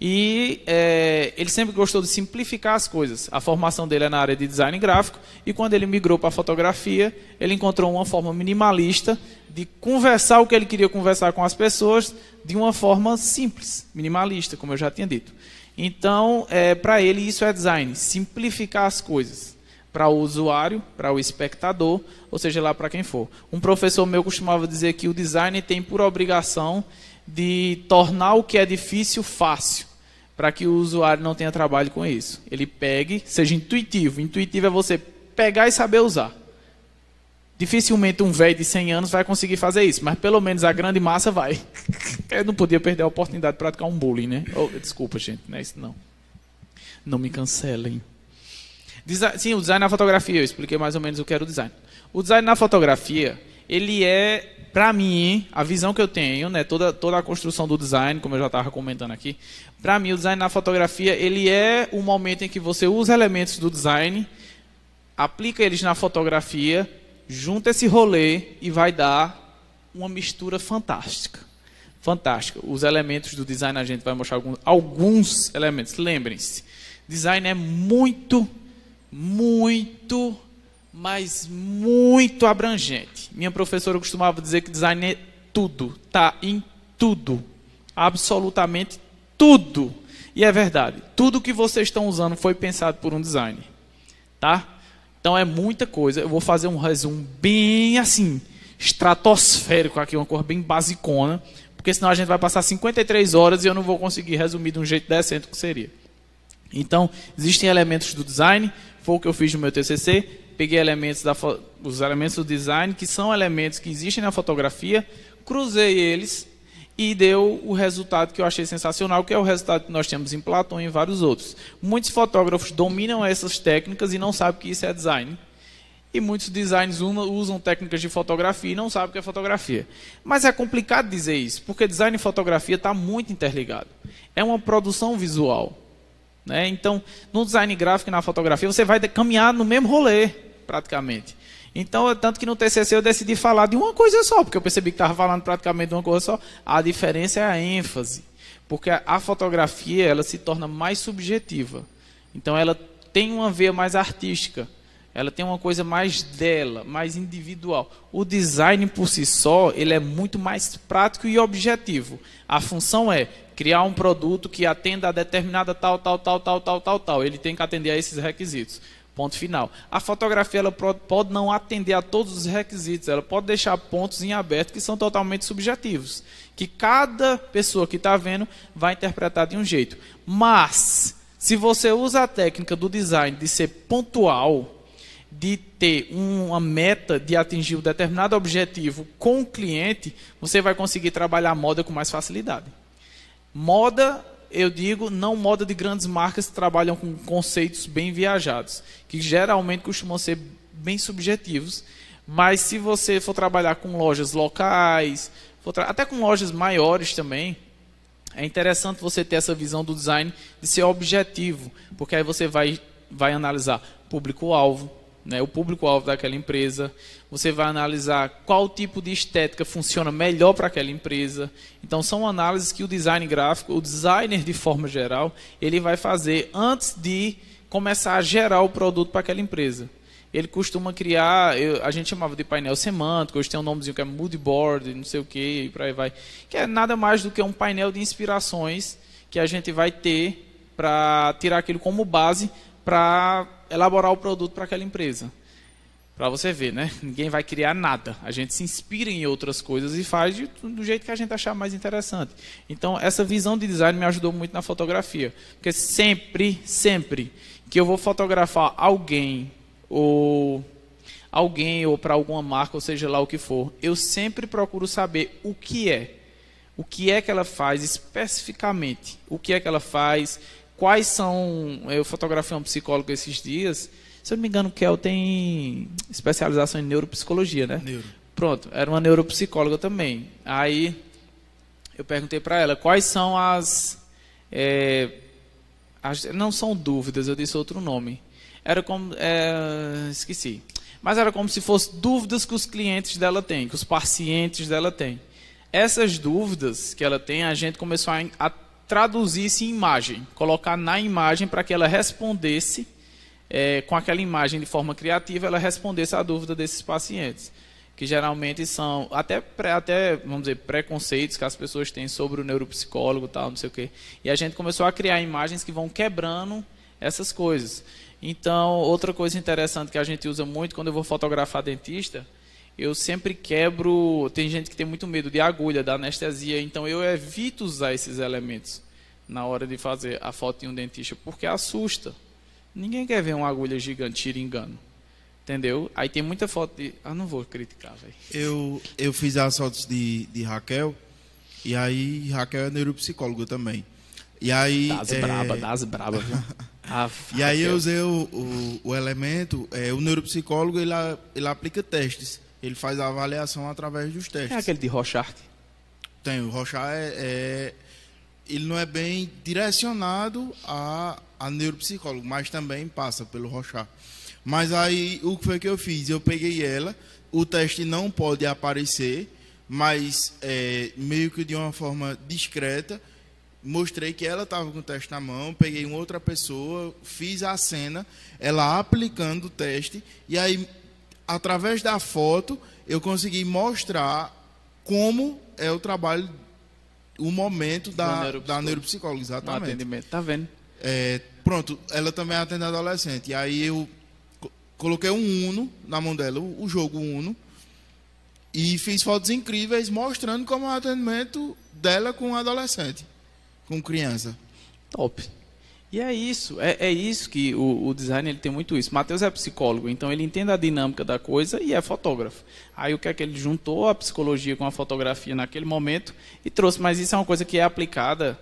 E é, ele sempre gostou de simplificar as coisas. A formação dele é na área de design gráfico e quando ele migrou para a fotografia, ele encontrou uma forma minimalista de conversar o que ele queria conversar com as pessoas de uma forma simples, minimalista, como eu já tinha dito. Então, é, para ele isso é design, simplificar as coisas para o usuário, para o espectador, ou seja lá para quem for. Um professor meu costumava dizer que o design tem por obrigação de tornar o que é difícil fácil para que o usuário não tenha trabalho com isso. Ele pegue, seja intuitivo. Intuitivo é você pegar e saber usar. Dificilmente um velho de 100 anos vai conseguir fazer isso, mas pelo menos a grande massa vai. Eu não podia perder a oportunidade de praticar um bullying, né? Oh, desculpa, gente, não é isso não. Não me cancelem. sim, o design na fotografia, eu expliquei mais ou menos o que era o design. O design na fotografia, ele é para mim, a visão que eu tenho, né, toda, toda a construção do design, como eu já estava comentando aqui, para mim o design na fotografia, ele é o momento em que você usa elementos do design, aplica eles na fotografia, junta esse rolê e vai dar uma mistura fantástica. Fantástica. Os elementos do design a gente vai mostrar alguns, alguns elementos. Lembrem-se, design é muito, muito mas muito abrangente. Minha professora costumava dizer que design é tudo, tá em tudo, absolutamente tudo. E é verdade. Tudo que vocês estão usando foi pensado por um designer, tá? Então é muita coisa. Eu vou fazer um resumo bem assim, estratosférico aqui, uma cor bem basicona, porque senão a gente vai passar 53 horas e eu não vou conseguir resumir de um jeito decente o que seria. Então, existem elementos do design, foi o que eu fiz no meu TCC, peguei elementos da, os elementos do design, que são elementos que existem na fotografia, cruzei eles e deu o resultado que eu achei sensacional, que é o resultado que nós temos em Platão e em vários outros. Muitos fotógrafos dominam essas técnicas e não sabem que isso é design. E muitos designers usam técnicas de fotografia e não sabem o que é fotografia. Mas é complicado dizer isso, porque design e fotografia está muito interligado. É uma produção visual. Né? Então, no design gráfico e na fotografia, você vai caminhar no mesmo rolê praticamente. Então, tanto que no TCC eu decidi falar de uma coisa só, porque eu percebi que estava falando praticamente de uma coisa só. A diferença é a ênfase, porque a fotografia ela se torna mais subjetiva. Então, ela tem uma veia mais artística. Ela tem uma coisa mais dela, mais individual. O design por si só, ele é muito mais prático e objetivo. A função é criar um produto que atenda a determinada tal, tal, tal, tal, tal, tal, tal. Ele tem que atender a esses requisitos. Ponto final. A fotografia ela pode não atender a todos os requisitos, ela pode deixar pontos em aberto que são totalmente subjetivos, que cada pessoa que está vendo vai interpretar de um jeito. Mas, se você usa a técnica do design de ser pontual, de ter uma meta de atingir um determinado objetivo com o cliente, você vai conseguir trabalhar a moda com mais facilidade. Moda eu digo, não moda de grandes marcas que trabalham com conceitos bem viajados, que geralmente costumam ser bem subjetivos. Mas se você for trabalhar com lojas locais, até com lojas maiores também, é interessante você ter essa visão do design de ser objetivo, porque aí você vai, vai analisar público-alvo, né, o público-alvo daquela empresa, você vai analisar qual tipo de estética funciona melhor para aquela empresa. Então, são análises que o design gráfico, o designer de forma geral, ele vai fazer antes de começar a gerar o produto para aquela empresa. Ele costuma criar, eu, a gente chamava de painel semântico, hoje tem um nomezinho que é mood board, não sei o que, e por aí vai, que é nada mais do que um painel de inspirações que a gente vai ter para tirar aquilo como base para elaborar o produto para aquela empresa. Para você ver, né? Ninguém vai criar nada. A gente se inspira em outras coisas e faz de, do jeito que a gente achar mais interessante. Então, essa visão de design me ajudou muito na fotografia. Porque sempre, sempre que eu vou fotografar alguém ou alguém ou para alguma marca, ou seja lá o que for, eu sempre procuro saber o que é. O que é que ela faz especificamente? O que é que ela faz? Quais são. Eu fotografei um psicólogo esses dias, Se eu não me engano, Kel tem especialização em neuropsicologia, né? Neuro. Pronto, era uma neuropsicóloga também. Aí eu perguntei para ela quais são as, é, as, Não são dúvidas, eu disse outro nome. Era como. É, esqueci. Mas era como se fossem dúvidas que os clientes dela têm, que os pacientes dela têm. Essas dúvidas que ela tem, a gente começou a, a traduzir isso em imagem, colocar na imagem para que ela respondesse, é, com aquela imagem de forma criativa, ela respondesse a dúvida desses pacientes que geralmente são até, até vamos dizer, preconceitos que as pessoas têm sobre o neuropsicólogo tal, não sei o quê. E a gente começou a criar imagens que vão quebrando essas coisas. Então, outra coisa interessante que a gente usa muito quando eu vou fotografar dentista, eu sempre quebro. Tem gente que tem muito medo de agulha, da anestesia, então eu evito usar esses elementos na hora de fazer a foto de um dentista, porque assusta. Ninguém quer ver uma agulha gigante tira engano. Entendeu? Aí tem muita foto de. Ah, não vou criticar, velho. Eu, eu fiz as fotos de, de Raquel, e aí Raquel é neuropsicóloga também. E aí. Das é... braba, das braba, viu? Ah, e aí eu usei o, o, o, elemento, é, o neuropsicólogo ele, ele aplica testes. Ele faz a avaliação através dos testes. É aquele de Rochard? Tem, o Rochard é, é, ele não é bem direcionado a, a neuropsicólogo, mas também passa pelo Rochard. Mas aí o que foi que eu fiz? Eu peguei ela, o teste não pode aparecer, mas é, meio que de uma forma discreta, mostrei que ela estava com o teste na mão, peguei uma outra pessoa, fiz a cena, ela aplicando o teste, e aí, através da foto, eu consegui mostrar como é o trabalho, o momento da, neuropsicólogo. da neuropsicóloga, exatamente. No atendimento, tá vendo? É, pronto, ela também atende adolescente, e aí eu coloquei um Uno na mão dela, o jogo Uno, e fiz fotos incríveis mostrando como é o atendimento dela com adolescente, com criança. Top. E é isso, é, é isso que o, o, design ele tem muito isso. Matheus é psicólogo, então ele entende a dinâmica da coisa e é fotógrafo. Aí o que é que ele juntou a psicologia com a fotografia naquele momento e trouxe, mas isso é uma coisa que é aplicada,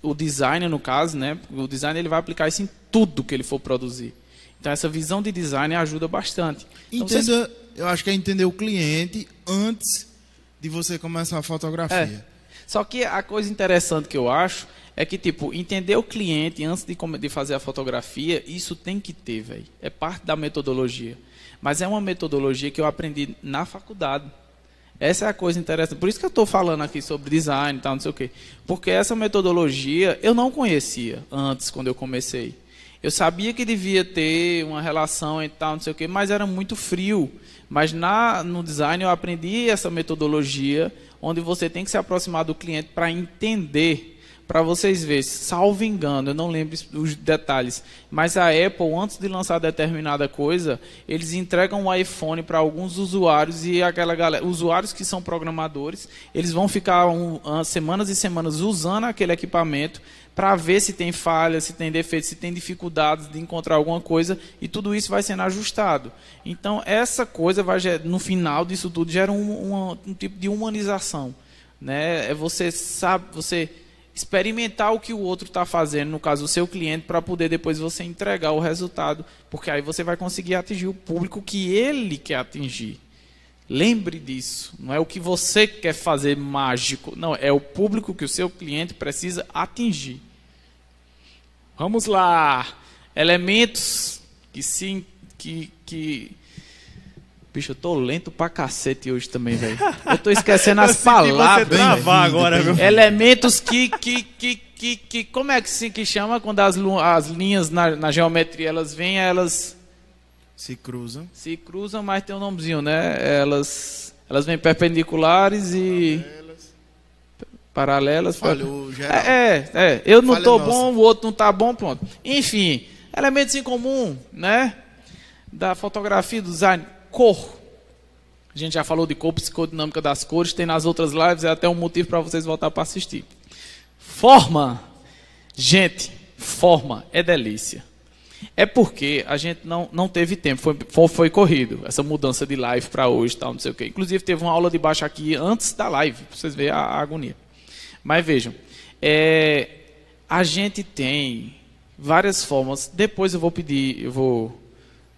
o design no caso, né? O design ele vai aplicar isso em tudo que ele for produzir. Então essa visão de design ajuda bastante. Então, Entenda, vocês... eu acho que é entender o cliente antes de você começar a fotografia. É. Só que a coisa interessante que eu acho é que, tipo, entender o cliente antes de, de fazer a fotografia, isso tem que ter, velho. É parte da metodologia. Mas é uma metodologia que eu aprendi na faculdade. Essa é a coisa interessante. Por isso que eu estou falando aqui sobre design e tal, não sei o quê. Porque essa metodologia eu não conhecia antes, quando eu comecei. Eu sabia que devia ter uma relação e tal, não sei o quê, mas era muito frio. Mas na, no design eu aprendi essa metodologia, onde você tem que se aproximar do cliente para entender para vocês verem, salvo engano, eu não lembro os detalhes, mas a Apple, antes de lançar determinada coisa, eles entregam o iPhone para alguns usuários e aquela galera, usuários que são programadores, eles vão ficar um, semanas e semanas usando aquele equipamento para ver se tem falha, se tem defeito, se tem dificuldades de encontrar alguma coisa e tudo isso vai sendo ajustado. Então essa coisa vai no final disso tudo gera um, um, tipo de humanização, né? É você sabe, você experimentar o que o outro está fazendo, no caso o seu cliente, para poder depois você entregar o resultado, porque aí você vai conseguir atingir o público que ele quer atingir. Lembre disso, não é o que você quer fazer mágico, não, é o público que o seu cliente precisa atingir. Vamos lá, elementos que sim, que, que Bicho, eu tô lento pra cacete hoje também, velho. Eu tô esquecendo as palavras. Você travar agora, viu? Elementos que, que, que, que, que. Como é que sim que chama quando as, as linhas na, na geometria elas vêm, elas. Se cruzam. Se cruzam, mas tem um nomezinho, né? Elas. Elas vêm perpendiculares e. Paralelas. Falhou, geral. É, é, é. Eu não Falha tô nossa. bom, o outro não tá bom, pronto. Enfim, elementos em comum, né? Da fotografia, do design cor. A gente já falou de cor, psicodinâmica das cores, tem nas outras lives, é até um motivo para vocês voltar para assistir. Forma. Gente, forma é delícia. É porque a gente não, não teve tempo, foi, foi, foi corrido, essa mudança de live para hoje, tal, não sei o quê. Inclusive teve uma aula de baixo aqui antes da live, para vocês verem a, a, agonia. Mas vejam, é, a gente tem várias formas, depois eu vou pedir, eu vou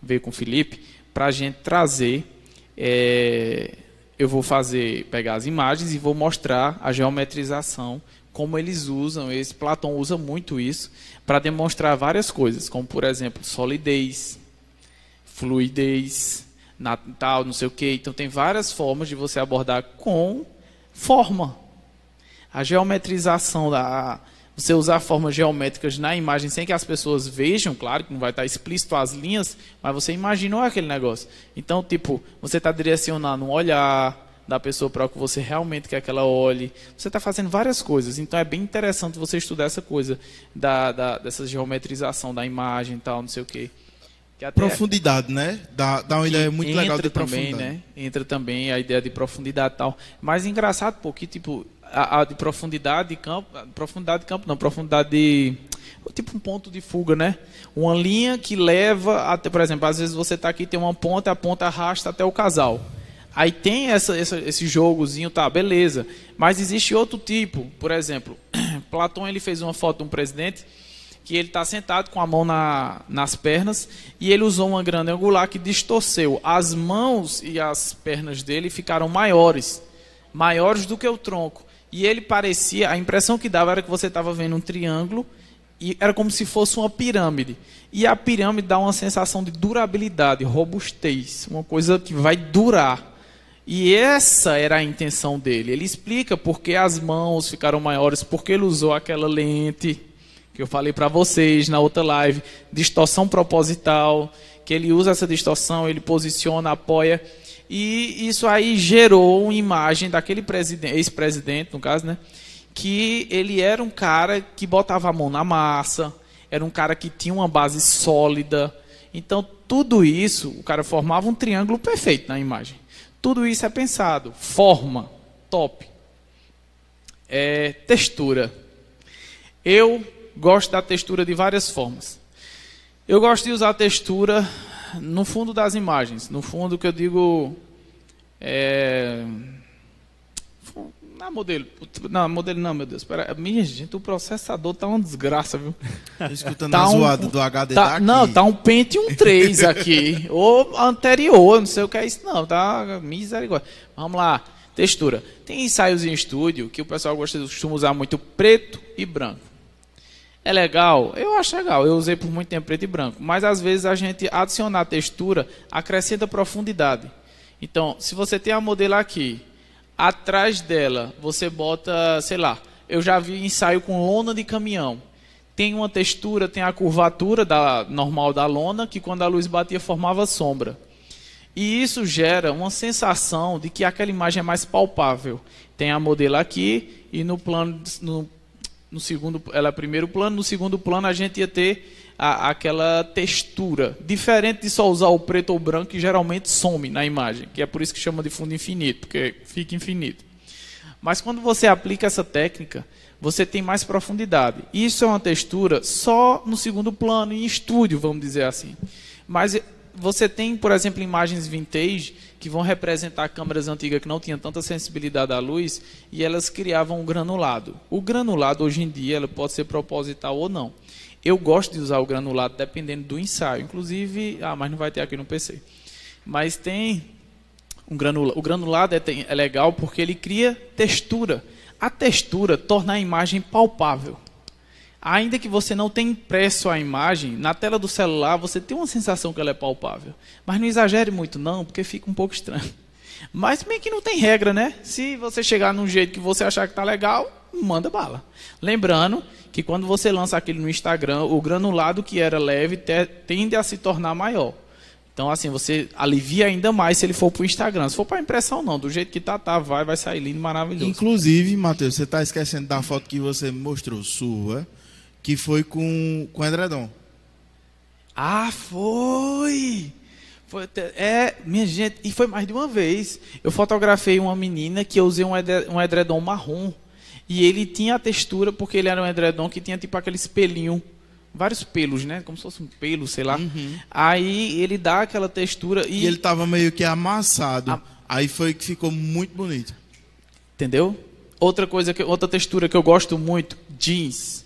veio com o Felipe, para a gente trazer. É, eu vou fazer, pegar as imagens e vou mostrar a geometrização, como eles usam. Esse Platão usa muito isso para demonstrar várias coisas, como por exemplo solidez, fluidez, tal, não sei o que. Então tem várias formas de você abordar com forma. A geometrização da você usar formas geométricas na imagem sem que as pessoas vejam, claro que não vai estar explícito as linhas, mas você imaginou aquele negócio. Então, tipo, você está direcionando um olhar da pessoa para o que você realmente quer que ela olhe. Você está fazendo várias coisas. Então, é bem interessante você estudar essa coisa da, da dessa geometrização da imagem e tal, não sei o quê. profundidade, né? Dá, dá uma ideia muito legal de também. Né? Entra também a ideia de profundidade e tal. Mas engraçado porque, tipo, a, a, de profundidade de campo, profundidade de campo não, profundidade de tipo um ponto de fuga, né? Uma linha que leva até, por exemplo, às vezes você está aqui tem uma ponta, a ponta arrasta até o casal. Aí tem essa, essa, esse jogozinho, tá, beleza. Mas existe outro tipo, por exemplo, Platão ele fez uma foto de um presidente que ele está sentado com a mão na, nas pernas e ele usou uma grande angular que distorceu. As mãos e as pernas dele ficaram maiores, maiores do que o tronco. E ele parecia, a impressão que dava era que você estava vendo um triângulo e era como se fosse uma pirâmide. E a pirâmide dá uma sensação de durabilidade, robustez, uma coisa que vai durar. E essa era a intenção dele. Ele explica por que as mãos ficaram maiores, porque ele usou aquela lente que eu falei para vocês na outra live, distorção proposital, que ele usa essa distorção, ele posiciona, apoia e isso aí gerou uma imagem daquele ex-presidente, no caso, né? Que ele era um cara que botava a mão na massa, era um cara que tinha uma base sólida. Então, tudo isso, o cara formava um triângulo perfeito na imagem. Tudo isso é pensado. Forma, top. É, textura. Eu gosto da textura de várias formas. Eu gosto de usar a textura no fundo das imagens, no fundo que eu digo é, na modelo, não, modelo não, meu Deus, espera, minha gente, o processador tá uma desgraça, viu? Escutando tá a um, zoada do HD tá, daqui. Não, tá um Pentium 3 aqui, ou anterior, não sei o que é isso não, tá misericórdia. Vamos lá, textura. Tem ensaios em estúdio que o pessoal gosta, costuma usar muito preto e branco. É legal? Eu acho legal. Eu usei por muito tempo preto e branco. Mas às vezes a gente adicionar textura acrescenta profundidade. Então, se você tem a modelo aqui, atrás dela você bota, sei lá, eu já vi ensaio com lona de caminhão. Tem uma textura, tem a curvatura da, normal da lona, que quando a luz batia formava sombra. E isso gera uma sensação de que aquela imagem é mais palpável. Tem a modelo aqui e no plano no no segundo, ela é primeiro plano, no segundo plano a gente ia ter a, aquela textura, diferente de só usar o preto ou branco que geralmente some na imagem, que é por isso que chama de fundo infinito, porque fica infinito. Mas quando você aplica essa técnica, você tem mais profundidade. Isso é uma textura só no segundo plano, em estúdio, vamos dizer assim. Mas você tem, por exemplo, imagens vintage que vão representar câmeras antigas que não tinham tanta sensibilidade à luz e elas criavam um granulado. O granulado hoje em dia pode ser proposital ou não. Eu gosto de usar o granulado dependendo do ensaio, inclusive, ah, mas não vai ter aqui no PC. Mas tem um granulado. O granulado é, é legal porque ele cria textura. A textura torna a imagem palpável ainda que você não tenha impresso a imagem, na tela do celular você tem uma sensação que ela é palpável. Mas não exagere muito não, porque fica um pouco estranho. Mas meio que não tem regra, né? Se você chegar num jeito que você achar que está legal, manda bala. Lembrando que quando você lança aquele no Instagram, o granulado que era leve tende a se tornar maior. Então, assim, você alivia ainda mais se ele for para o Instagram. Se for para impressão, não. Do jeito que tá, tá, vai, vai sair lindo, maravilhoso. Inclusive, Matheus, você está esquecendo da foto que você mostrou sua que foi com, com edredom. Ah, foi! Foi, é, minha gente, e foi mais de uma vez. Eu fotografei uma menina que eu usei um, um edredom marrom. E ele tinha a textura, porque ele era um edredom que tinha tipo aquele espelhinho, vários pelos, né? Como se fosse um pelo, sei lá. Uhum. Aí ele dá aquela textura e. E ele tava meio que amassado. A... Aí foi que ficou muito bonito. Entendeu? Outra coisa que outra textura que eu gosto muito, jeans.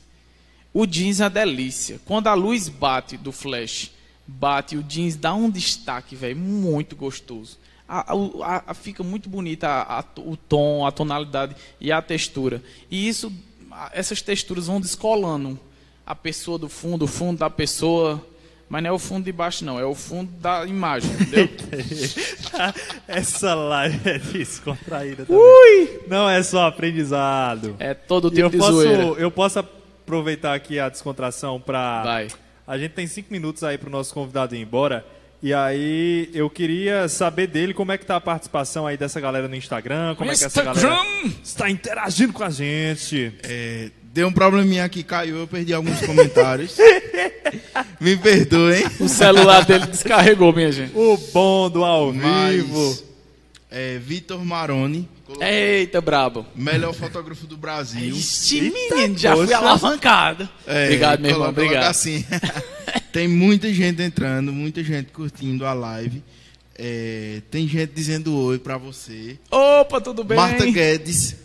O jeans é uma delícia. Quando a luz bate do flash bate, o jeans dá um destaque, velho, muito gostoso. A, a, a, fica muito bonita a, o tom, a tonalidade e a textura. E isso, essas texturas vão descolando a pessoa do fundo, o fundo da pessoa. Mas não é o fundo de baixo, não. É o fundo da imagem, entendeu? Essa live é descontraída também. Ui! Não é só aprendizado. É todo tipo eu de posso, zoeira. Eu posso aproveitar aqui a descontração para... Vai. A gente tem cinco minutos aí para o nosso convidado ir embora. E aí eu queria saber dele como é que tá a participação aí dessa galera no Instagram, como é que essa galera está interagindo com a gente. É, deu um probleminha aqui, caiu, eu perdi alguns comentários. Me perdoem. O celular dele descarregou, minha gente. O bom do ao Mas, vivo. É, Vitor Maroni, colocou Eita, brabo. melhor fotógrafo do Brasil. Eita, menino, já fui poxa. alavancado. É, obrigado, meu irmão, obrigado. assim. tem muita gente entrando, muita gente curtindo a live. É, tem gente dizendo oi pra você. Opa, tudo bem? Marta Guedes.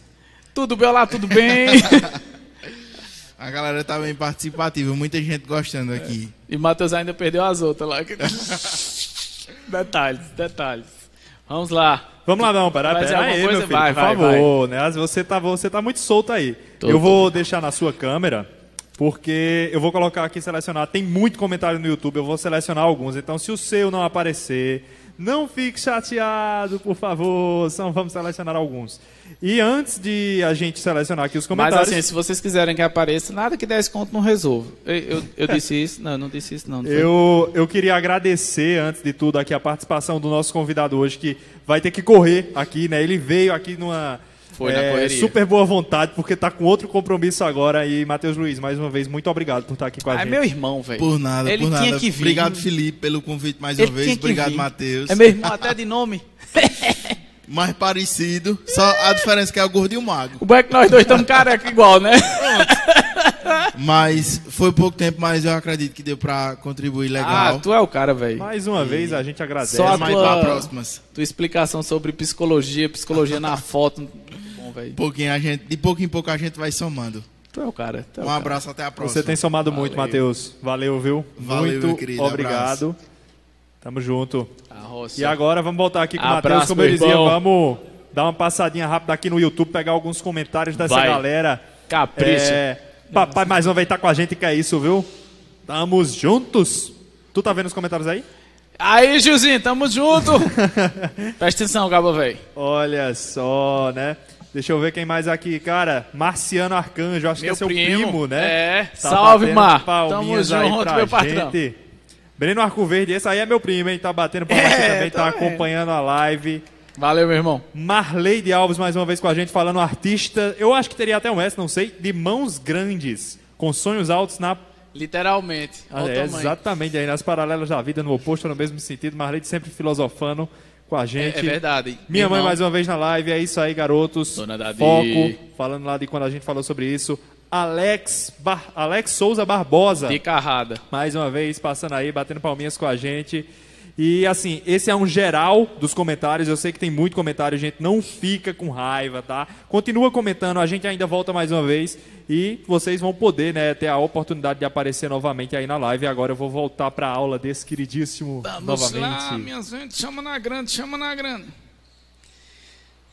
Tudo bem, olá, tudo bem? A galera tá bem participativa, muita gente gostando aqui. e Matheus ainda perdeu as outras lá. detalhes, detalhes. Vamos lá. Vamos lá, não, pera, Vai dizer pera aí, coisa? meu filho, Vai, por vai, favor, né? Você tá, você tá muito solto aí. Tô, eu vou deixar na sua câmera, porque eu vou colocar aqui selecionar. Tem muito comentário no YouTube, eu vou selecionar alguns. Então, se o seu não aparecer, não fique chateado, por favor. São, vamos selecionar alguns. E antes de a gente selecionar aqui os Mas comentários, assim, se vocês quiserem que apareça, nada que 10 conto não resolve. Eu, eu, eu disse isso? Não, eu não disse isso não. não? Eu, eu queria agradecer, antes de tudo, aqui a participação do nosso convidado hoje, que vai ter que correr aqui, né? Ele veio aqui numa Foi na é, correria. super boa vontade, porque tá com outro compromisso agora. E, Matheus Luiz, mais uma vez, muito obrigado por estar aqui com a Ah, é gente. meu irmão, velho. Por nada, Ele por tinha nada. que vir. Obrigado, Felipe, pelo convite mais Ele uma vez. tinha Obrigado. Matheus. É meu irmão até de nome. Mais parecido. Só a diferença é que é o gordo e o mago. O bom é que nós dois estamos careca igual, né? Mas foi pouco tempo, mas eu acredito que deu pra contribuir legal. Ah, tu é o cara, velho. Mais uma vez, a gente agradece. Só a mais tua- próximas. Tua explicação sobre psicologia, psicologia na foto. Bom, velho. Pouquinho a gente, de pouco em pouco a gente vai somando. Tu é o cara. Tu é o Um cara. abraço, até a próxima. Você tem somado muito, Valeu. Matheus. Valeu, viu? Valeu, muito meu querido. obrigado. Tamo junto. A roça. E agora vamos voltar aqui com o Abraço, Matheus, como eu dizia, irmão. vamos dar uma passadinha rápida aqui no YouTube, pegar alguns comentários dessa Vai. galera. Capricha. É, papai mais uma vez tá com a gente, que é isso, viu? Tamo juntos. Tu tá vendo os comentários aí? Aí, Gilzinho, tamo junto. Presta atenção, Gabo, velho. Olha só, né? Deixa eu ver quem mais aqui, cara. Marciano Arcanjo, acho que Meu é seu primo. primo, né? É. Tá Salve, Mar. Tamo junto, pra meu patrão. gente. Breno Arco Verde, esse aí é meu primo, hein? Tá batendo palma É, aqui também, tá tá acompanhando a live. Valeu, meu irmão. Marleide Alves mais uma vez com a gente, falando artista, eu acho que teria até um S, não sei, de mãos grandes, com sonhos altos na. Literalmente. Ah, é, exatamente, aí nas paralelas da vida, no oposto, no mesmo sentido. Marleide sempre filosofando com a É, gente. é verdade. Minha mãe mais uma vez na live, é isso aí, garotos. Dona Dadi. Foco, falando lá de quando a gente falou sobre isso. Alex, Bar- Alex Souza Barbosa. De carrada. Mais uma vez, passando aí, batendo palminhas com a gente. E assim, esse é um geral dos comentários. Eu sei que tem muito comentário, gente. Não fica com raiva, tá? Continua comentando, a gente ainda volta mais uma vez. E vocês vão poder, né, ter a oportunidade de aparecer novamente aí na live. Agora eu vou voltar pra aula desse queridíssimo novamente. minha gente. Chama na grande, chama na grande.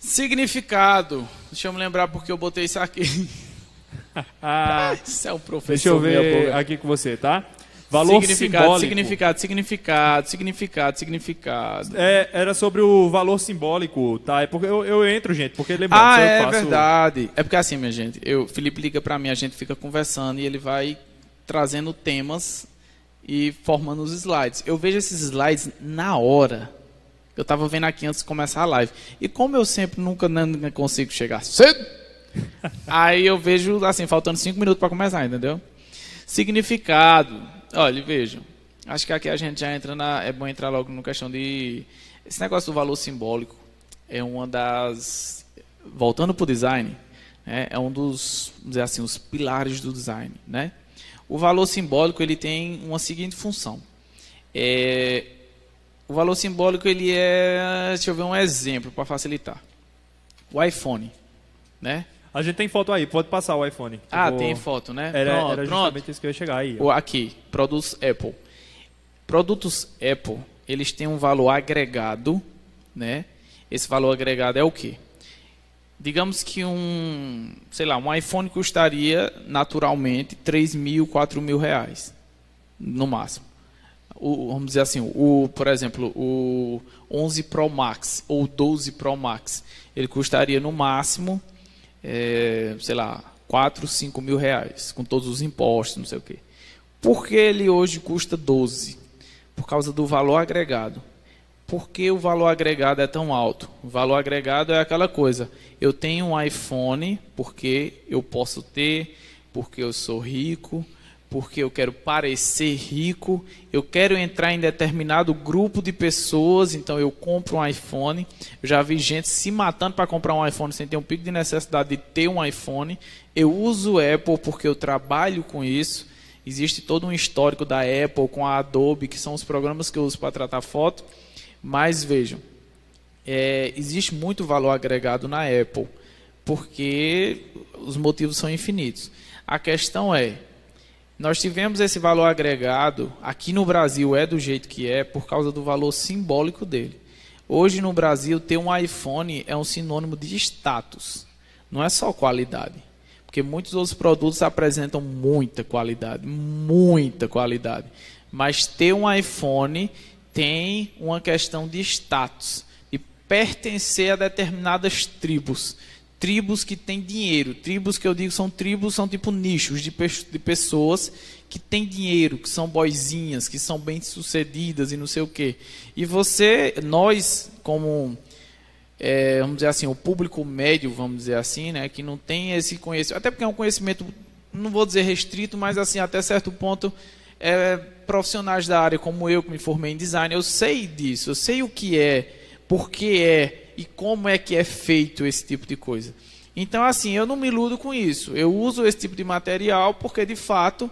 Significado. Deixa eu me lembrar porque eu botei isso aqui. Ah, Isso é o professor. deixa eu ver aqui com você, tá? Valor significado, simbólico. significado, significado, significado, significado. É, era sobre o valor simbólico, tá? É porque eu, eu entro, gente, porque lembrando, Ah, eu é faço... verdade. É porque assim, minha gente, eu, Felipe liga pra mim, a gente fica conversando e ele vai trazendo temas e formando os slides. Eu vejo esses slides na hora. Eu tava vendo aqui antes de começar a live. E como eu sempre nunca consigo chegar cedo, aí eu vejo assim, faltando cinco minutos para começar, entendeu? Significado. Olha, vejam. Acho que aqui a gente já entra na. É bom entrar logo no questão de. Esse negócio do valor simbólico é uma das. Voltando para o design, né, é um dos, vamos dizer assim, os pilares do design. Né? O valor simbólico ele tem uma seguinte função. É, o valor simbólico ele é. Deixa eu ver um exemplo para facilitar. O iPhone. Né? A gente tem foto aí, pode passar o iPhone. Ah, Tipo, tem foto, né? Era, pronto, era pronto. justamente isso que eu ia chegar aí. ó. Aqui, produz Apple. Produtos Apple, eles têm um valor agregado, né? Esse valor agregado é o quê? Digamos que um, sei lá, um iPhone custaria naturalmente 3 mil, 4 mil reais, no máximo. O, vamos dizer assim, o, por exemplo, o 11 Pro Max ou 12 Pro Max, ele custaria no máximo, é, sei lá, 4, 5 mil reais, com todos os impostos, não sei o quê. Por que ele hoje custa 12? Por causa do valor agregado. Por que o valor agregado é tão alto? O valor agregado é aquela coisa. Eu tenho um iPhone porque eu posso ter, porque eu sou rico, porque eu quero parecer rico, eu quero entrar em determinado grupo de pessoas, então eu compro um iPhone. Eu já vi gente se matando para comprar um iPhone sem ter um pico de necessidade de ter um iPhone. Eu uso Apple porque eu trabalho com isso. Existe todo um histórico da Apple com a Adobe, que são os programas que eu uso para tratar foto. Mas vejam, é, existe muito valor agregado na Apple, porque os motivos são infinitos. A questão é, nós tivemos esse valor agregado, aqui no Brasil é do jeito que é, por causa do valor simbólico dele. Hoje no Brasil, ter um iPhone é um sinônimo de status, não é só qualidade. Porque muitos outros produtos apresentam muita qualidade, muita qualidade. Mas ter um iPhone tem uma questão de status, de pertencer a determinadas tribos. Tribos que têm dinheiro. Tribos que eu digo são tribos, são tipo nichos de, de pessoas que têm dinheiro, que são boizinhas, que são bem-sucedidas e não sei o quê. E você, nós, como é, vamos dizer assim, o público médio, vamos dizer assim, né, que não tem esse conhecimento, até porque é um conhecimento, não vou dizer restrito, mas assim, até certo ponto, é, profissionais da área como eu, que me formei em design, eu sei disso, eu sei o que é, por que é e como é que é feito esse tipo de coisa. Então, assim, eu não me iludo com isso. Eu uso esse tipo de material porque, de fato,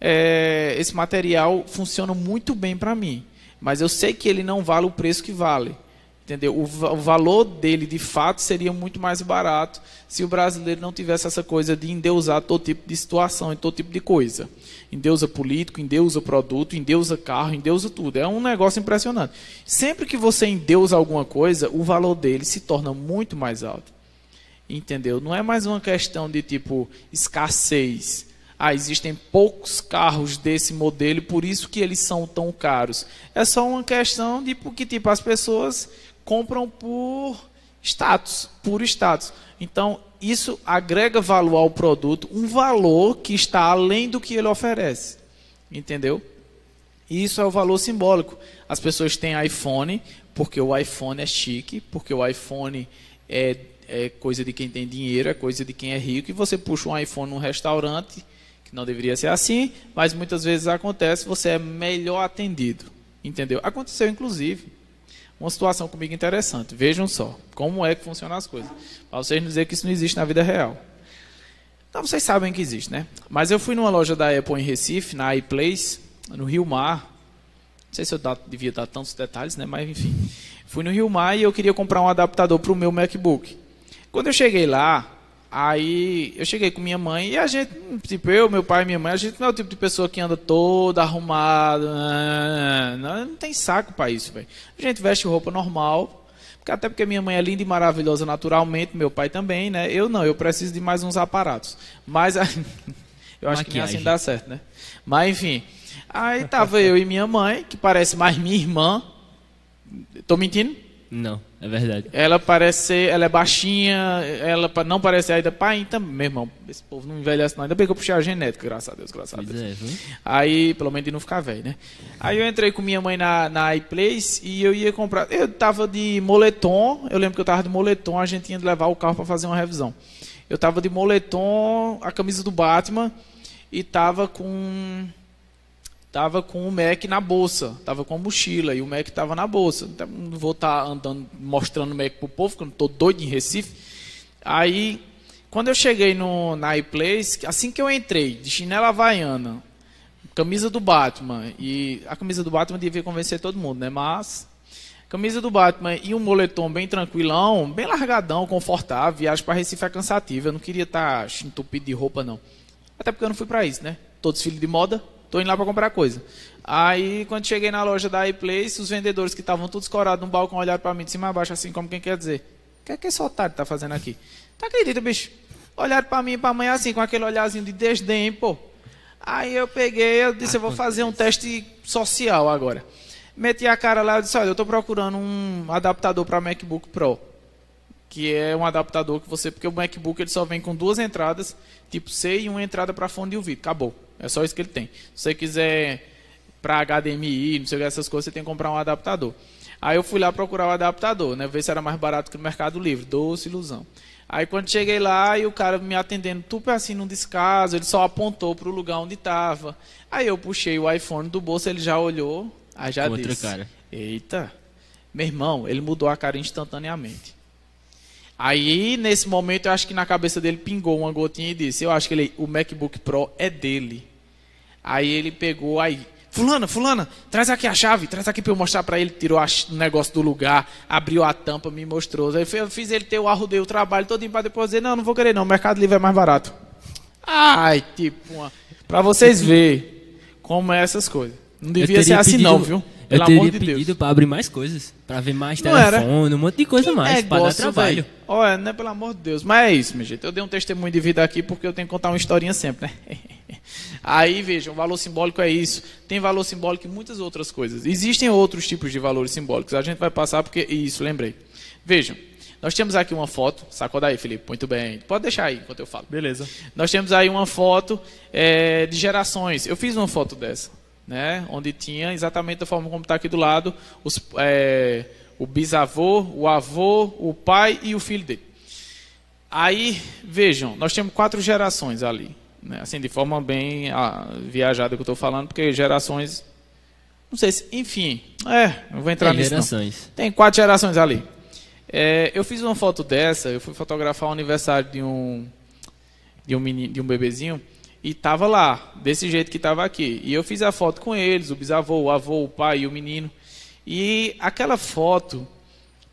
é, esse material funciona muito bem para mim. Mas eu sei que ele não vale o preço que vale. Entendeu? O, o, valor dele, de fato, seria muito mais barato se o brasileiro não tivesse essa coisa de endeusar todo tipo de situação e todo tipo de coisa. Endeusa político, endeusa produto, endeusa carro, endeusa tudo. É um negócio impressionante. Sempre que você endeusa alguma coisa, o valor dele se torna muito mais alto. Entendeu? Não é mais uma questão de tipo escassez. Ah, existem poucos carros desse modelo, por isso que eles são tão caros. É só uma questão de porque tipo as pessoas compram por status, por status. Então, isso agrega valor ao produto, um valor que está além do que ele oferece. Entendeu? Isso é o valor simbólico. As pessoas têm iPhone porque o iPhone é chique, porque o iPhone é, é coisa de quem tem dinheiro, é coisa de quem é rico, e você puxa um iPhone num restaurante, que não deveria ser assim, mas muitas vezes acontece, você é melhor atendido. Entendeu? Aconteceu inclusive uma situação comigo interessante. Vejam só como é que funcionam as coisas. Para vocês não dizer que isso não existe na vida real. Então vocês sabem que existe, né? Mas eu fui numa loja da Apple em Recife, na iPlace, no Rio Mar. Não sei se eu devia dar tantos detalhes, né? Mas enfim. Fui no Rio Mar e eu queria comprar um adaptador para o meu MacBook. Quando eu cheguei lá, Aí eu cheguei com minha mãe e a gente, tipo eu, meu pai e minha mãe, a gente não é o tipo de pessoa que anda toda arrumada. Não, não tem saco para isso, velho. A gente veste roupa normal, até porque minha mãe é linda e maravilhosa naturalmente, meu pai também, né? Eu não, eu preciso de mais uns aparatos. Mas eu acho Maquiagem. que assim dá certo, né? Mas enfim. Aí tava eu e minha mãe, que parece mais minha irmã. Tô mentindo? Não, é verdade. Ela parece ser, ela é baixinha, ela não parece ainda pai, então, meu irmão, esse povo não envelhece não. Ainda bem que eu puxei a genética, graças a Deus, graças a Deus. É, Aí, pelo menos de não ficar velho, né? Aí eu entrei com minha mãe na, na iPlace e eu ia comprar, eu tava de moletom, eu lembro que eu tava de moletom, a gente tinha de levar o carro para fazer uma revisão. Eu tava de moletom, a camisa do Batman e tava com tava com o Mac na bolsa, tava com a mochila e o Mac tava na bolsa. Então, não vou estar tá andando mostrando o Mac pro povo, porque eu tô doido em Recife. Aí, quando eu cheguei no na iPlace, assim que eu entrei, de chinela havaiana, camisa do Batman e a camisa do Batman devia convencer todo mundo, né? Mas camisa do Batman e um moletom bem tranquilão, bem largadão, confortável. Viagem para Recife é cansativa, eu não queria estar tá entupido de roupa não. Até porque eu não fui para isso, né? Todos filhos de moda, tô indo lá para comprar coisa. Aí, quando cheguei na loja da iPlace, os vendedores que estavam todos escorados no balcão olharam para mim de cima a baixo, assim como quem quer dizer: O que é que esse otário tá fazendo aqui? Tá acredita, bicho? Olharam para mim e para mãe assim, com aquele olharzinho de desdém, pô. Aí eu peguei, eu disse: Eu vou fazer um teste social agora. Meti a cara lá e disse: Olha, eu estou procurando um adaptador para MacBook Pro. Que é um adaptador que você. Porque o MacBook ele só vem com duas entradas, tipo C e uma entrada para fone de ouvido. Acabou. É só isso que ele tem. Se você quiser para HDMI, não sei o que, essas coisas, você tem que comprar um adaptador. Aí eu fui lá procurar o adaptador, né? Ver se era mais barato que no Mercado Livre. Doce ilusão. Aí quando cheguei lá e o cara me atendendo tudo assim num descaso, ele só apontou para o lugar onde estava. Aí eu puxei o iPhone do bolso, ele já olhou, aí já Outra disse: cara. Eita, meu irmão, ele mudou a cara instantaneamente. Aí nesse momento eu acho que na cabeça dele pingou uma gotinha e disse: Eu acho que ele, o MacBook Pro é dele. Aí ele pegou aí Fulana, fulana, traz aqui a chave, traz aqui para eu mostrar para ele. Tirou o negócio do lugar, abriu a tampa, me mostrou. Aí eu fiz ele ter o arrudei o trabalho todo para depois dizer, não, não vou querer não, o Mercado Livre é mais barato. Ai, tipo, para vocês verem como é essas coisas. Não devia ser assim pedido, não, viu? Pelo eu teria amor de pedido Deus. para abrir mais coisas, para ver mais Não era. telefone, um monte de coisa Que mais, para dar trabalho. velho. Olha, não é pelo amor de Deus. Mas é isso, meu gente. Eu dei um testemunho de vida aqui porque eu tenho que contar uma historinha sempre, né? Aí, vejam, o valor simbólico é isso. Tem valor simbólico em muitas outras coisas. Existem outros tipos de valores simbólicos. A gente vai passar porque... Isso, lembrei. Vejam, nós temos aqui uma foto. Sacoda aí, Felipe. Muito bem. Pode deixar aí enquanto eu falo. Beleza. Nós temos aí uma foto é, de gerações. Eu fiz uma foto dessa, né? Onde tinha exatamente da forma como está aqui do lado os, é, o bisavô, o avô, o pai e o filho dele. Aí, vejam, nós temos quatro gerações ali. Né? Assim, de forma bem ah, viajada que eu estou falando, porque gerações. Não sei se. Enfim, é, não vou entrar Tem nisso. não. gerações. Tem quatro gerações ali. É, eu fiz uma foto dessa, eu fui fotografar o aniversário de um de um menino, de um bebezinho e tava lá, desse jeito que tava aqui. E eu fiz a foto com eles, o bisavô, o avô, o pai e o menino. E aquela foto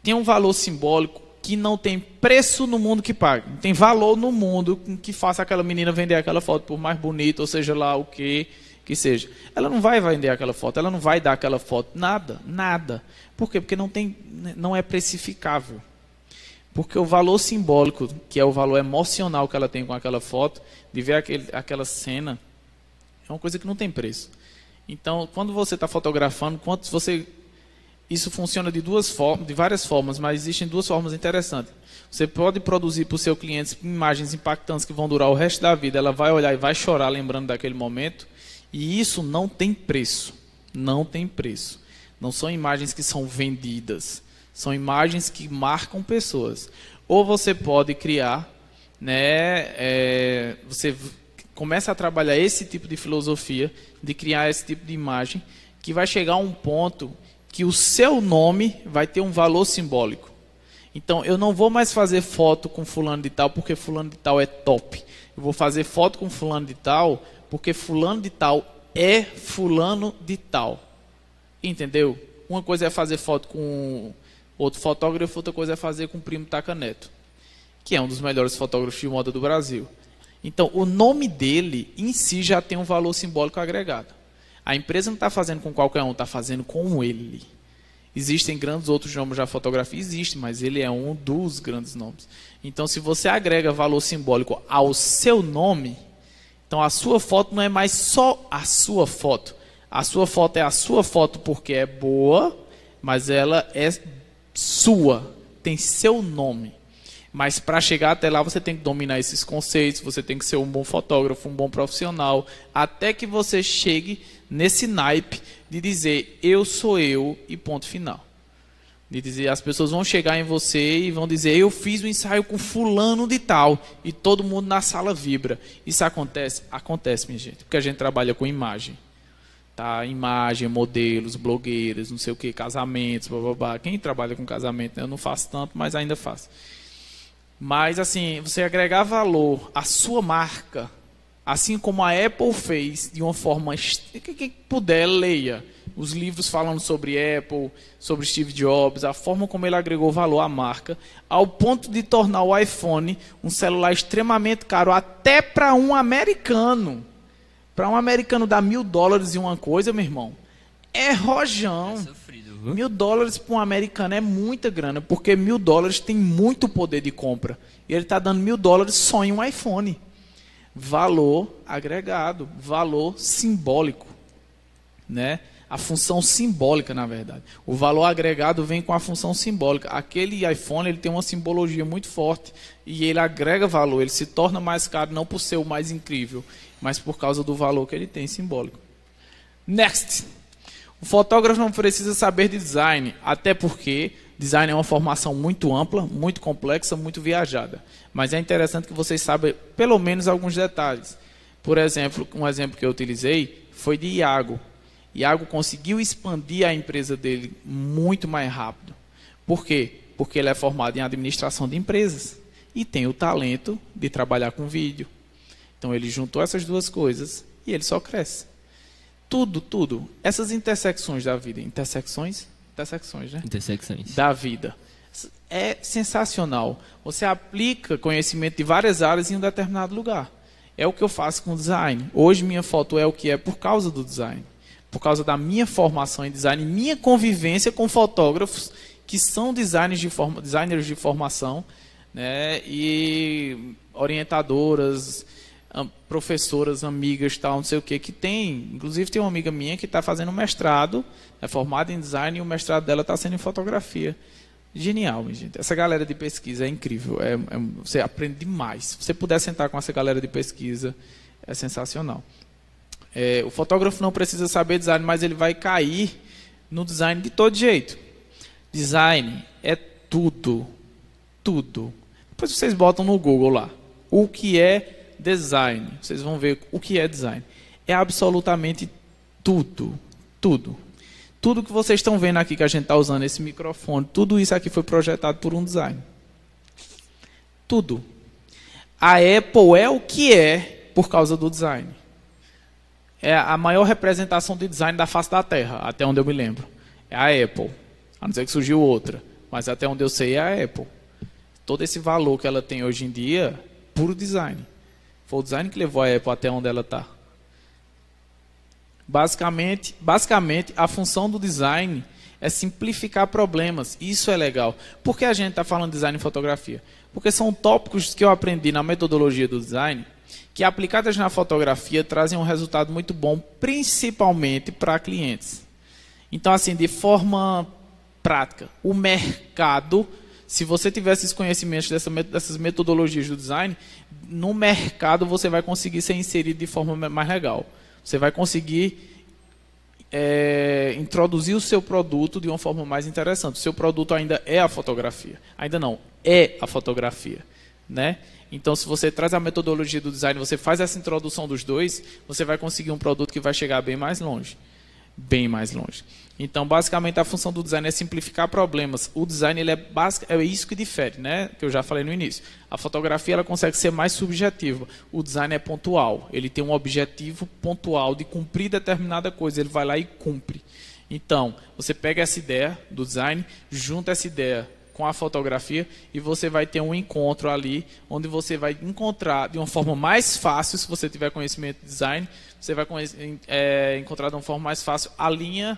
tem um valor simbólico que não tem preço no mundo que pague. Não tem valor no mundo que faça aquela menina vender aquela foto por mais bonita, ou seja lá o que que seja. Ela não vai vender aquela foto, ela não vai dar aquela foto, nada, nada. Por quê? Porque não tem não é precificável. Porque o valor simbólico, que é o valor emocional que ela tem com aquela foto, de ver aquele, aquela cena, é uma coisa que não tem preço. Então, quando você está fotografando, quanto você isso funciona de duas formas, de várias formas, mas existem duas formas interessantes. Você pode produzir para o seu cliente imagens impactantes que vão durar o resto da vida. Ela vai olhar e vai chorar lembrando daquele momento. E isso não tem preço. Não tem preço. Não são imagens que são vendidas. São imagens que marcam pessoas. Ou você pode criar, né? é, você começa a trabalhar esse tipo de filosofia, de criar esse tipo de imagem, que vai chegar a um ponto que o seu nome vai ter um valor simbólico. Então, eu não vou mais fazer foto com fulano de tal porque fulano de tal é top. Eu vou fazer foto com fulano de tal porque fulano de tal é fulano de tal. Entendeu? Uma coisa é fazer foto com outro fotógrafo, outra coisa é fazer com o primo Taca Neto, que é um dos melhores fotógrafos de moda do Brasil. Então, o nome dele em si já tem um valor simbólico agregado. A empresa não está fazendo com qualquer um, está fazendo com ele. Existem grandes outros nomes da fotografia? Existe, mas ele é um dos grandes nomes. Então, se você agrega valor simbólico ao seu nome, então a sua foto não é mais só a sua foto. A sua foto é a sua foto porque é boa, mas ela é sua, tem seu nome. Mas para chegar até lá você tem que dominar esses conceitos, você tem que ser um bom fotógrafo, um bom profissional, até que você chegue nesse naipe de dizer eu sou eu e ponto final. De dizer as pessoas vão chegar em você e vão dizer eu fiz o ensaio com fulano de tal e todo mundo na sala vibra. Isso acontece? Acontece, minha gente, porque a gente trabalha com imagem. Tá? Imagem, modelos, blogueiras, não sei o que, casamentos, blá, blá, blá. Quem trabalha com casamento, né? eu não faço tanto, mas ainda faço. Mas assim, você agregar valor à sua marca, assim como a Apple fez, de uma forma que quem puder leia os livros falando sobre Apple, sobre Steve Jobs, a forma como ele agregou valor à marca, ao ponto de tornar o iPhone um celular extremamente caro até para um americano. Para um americano dar mil dólares em uma coisa, meu irmão, é rojão. Sofrido, viu? Mil dólares para um americano é muita grana, porque mil dólares tem muito poder de compra. E ele está dando mil dólares só em um iPhone. Valor agregado, valor simbólico. Né? A função simbólica, na verdade. O valor agregado vem com a função simbólica. Aquele iPhone ele tem uma simbologia muito forte e ele agrega valor, ele se torna mais caro não por ser o mais incrível, mas por causa do valor que ele tem simbólico. Next. O fotógrafo não precisa saber de design, até porque design é uma formação muito ampla, muito complexa, muito viajada. Mas é interessante que vocês saibam pelo menos alguns detalhes. Por exemplo, um exemplo que eu utilizei foi de Iago. Iago conseguiu expandir a empresa dele muito mais rápido. Por quê? Porque ele é formado em administração de empresas e tem o talento de trabalhar com vídeo. Então ele juntou essas duas coisas e ele só cresce. Tudo, tudo. Essas intersecções da vida, intersecções, intersecções, né? Intersecções. Da vida. É sensacional. Você aplica conhecimento de várias áreas em um determinado lugar. É o que eu faço com o design. Hoje minha foto é o que é por causa do design. Por causa da minha formação em design, minha convivência com fotógrafos que são designers de, forma, designers de formação né, e orientadoras, professoras, amigas, tal, não sei o que, que tem. Inclusive tem uma amiga minha que está fazendo um mestrado, é formada em design e o mestrado dela está sendo em fotografia. Genial, gente. Essa galera de pesquisa é incrível. É, é- você aprende demais. Se você puder sentar com essa galera de pesquisa, é sensacional. É, o fotógrafo não precisa saber design, mas ele vai cair no design de todo jeito. Design é tudo. Tudo. Depois vocês botam no Google lá. O que é design? Vocês vão ver o que é design. É absolutamente tudo. Tudo. Tudo que vocês estão vendo aqui que a gente está usando esse microfone, tudo isso aqui foi projetado por um design. Tudo. A Apple é o que é por causa do design é a maior representação de design da face da Terra, até onde eu me lembro. É a Apple. A não ser que surgiu outra. Mas até onde eu sei é a Apple. Todo esse valor que ela tem hoje em dia, puro design. Foi o design que levou a Apple até onde ela está. Basicamente, basicamente, a função do design é simplificar problemas. Isso é legal. Por que a gente está falando de design em fotografia? Porque são tópicos que eu aprendi na metodologia do design que aplicadas na fotografia trazem um resultado muito bom, principalmente para clientes. Então, assim, de forma prática, o mercado, se você tiver esses conhecimentos dessa, dessas metodologias do design, no mercado você vai conseguir ser inserido de forma mais legal. Você vai conseguir é, introduzir o seu produto de uma forma mais interessante. O seu produto ainda é a fotografia. Ainda não, é a fotografia. Né? Então, se você traz a metodologia do design, você faz essa introdução dos dois, você vai conseguir um produto que vai chegar bem mais longe. Bem mais longe. Então, basicamente, a função do design é simplificar problemas. O design ele é, basic, é isso que difere, né? que eu já falei no início. A fotografia ela consegue ser mais subjetiva. O design é pontual. Ele tem um objetivo pontual de cumprir determinada coisa. Ele vai lá e cumpre. Então, você pega essa ideia do design, junta essa ideia com a fotografia e você vai ter um encontro ali onde você vai encontrar de uma forma mais fácil, se você tiver conhecimento de design, você vai é, encontrar de uma forma mais fácil a linha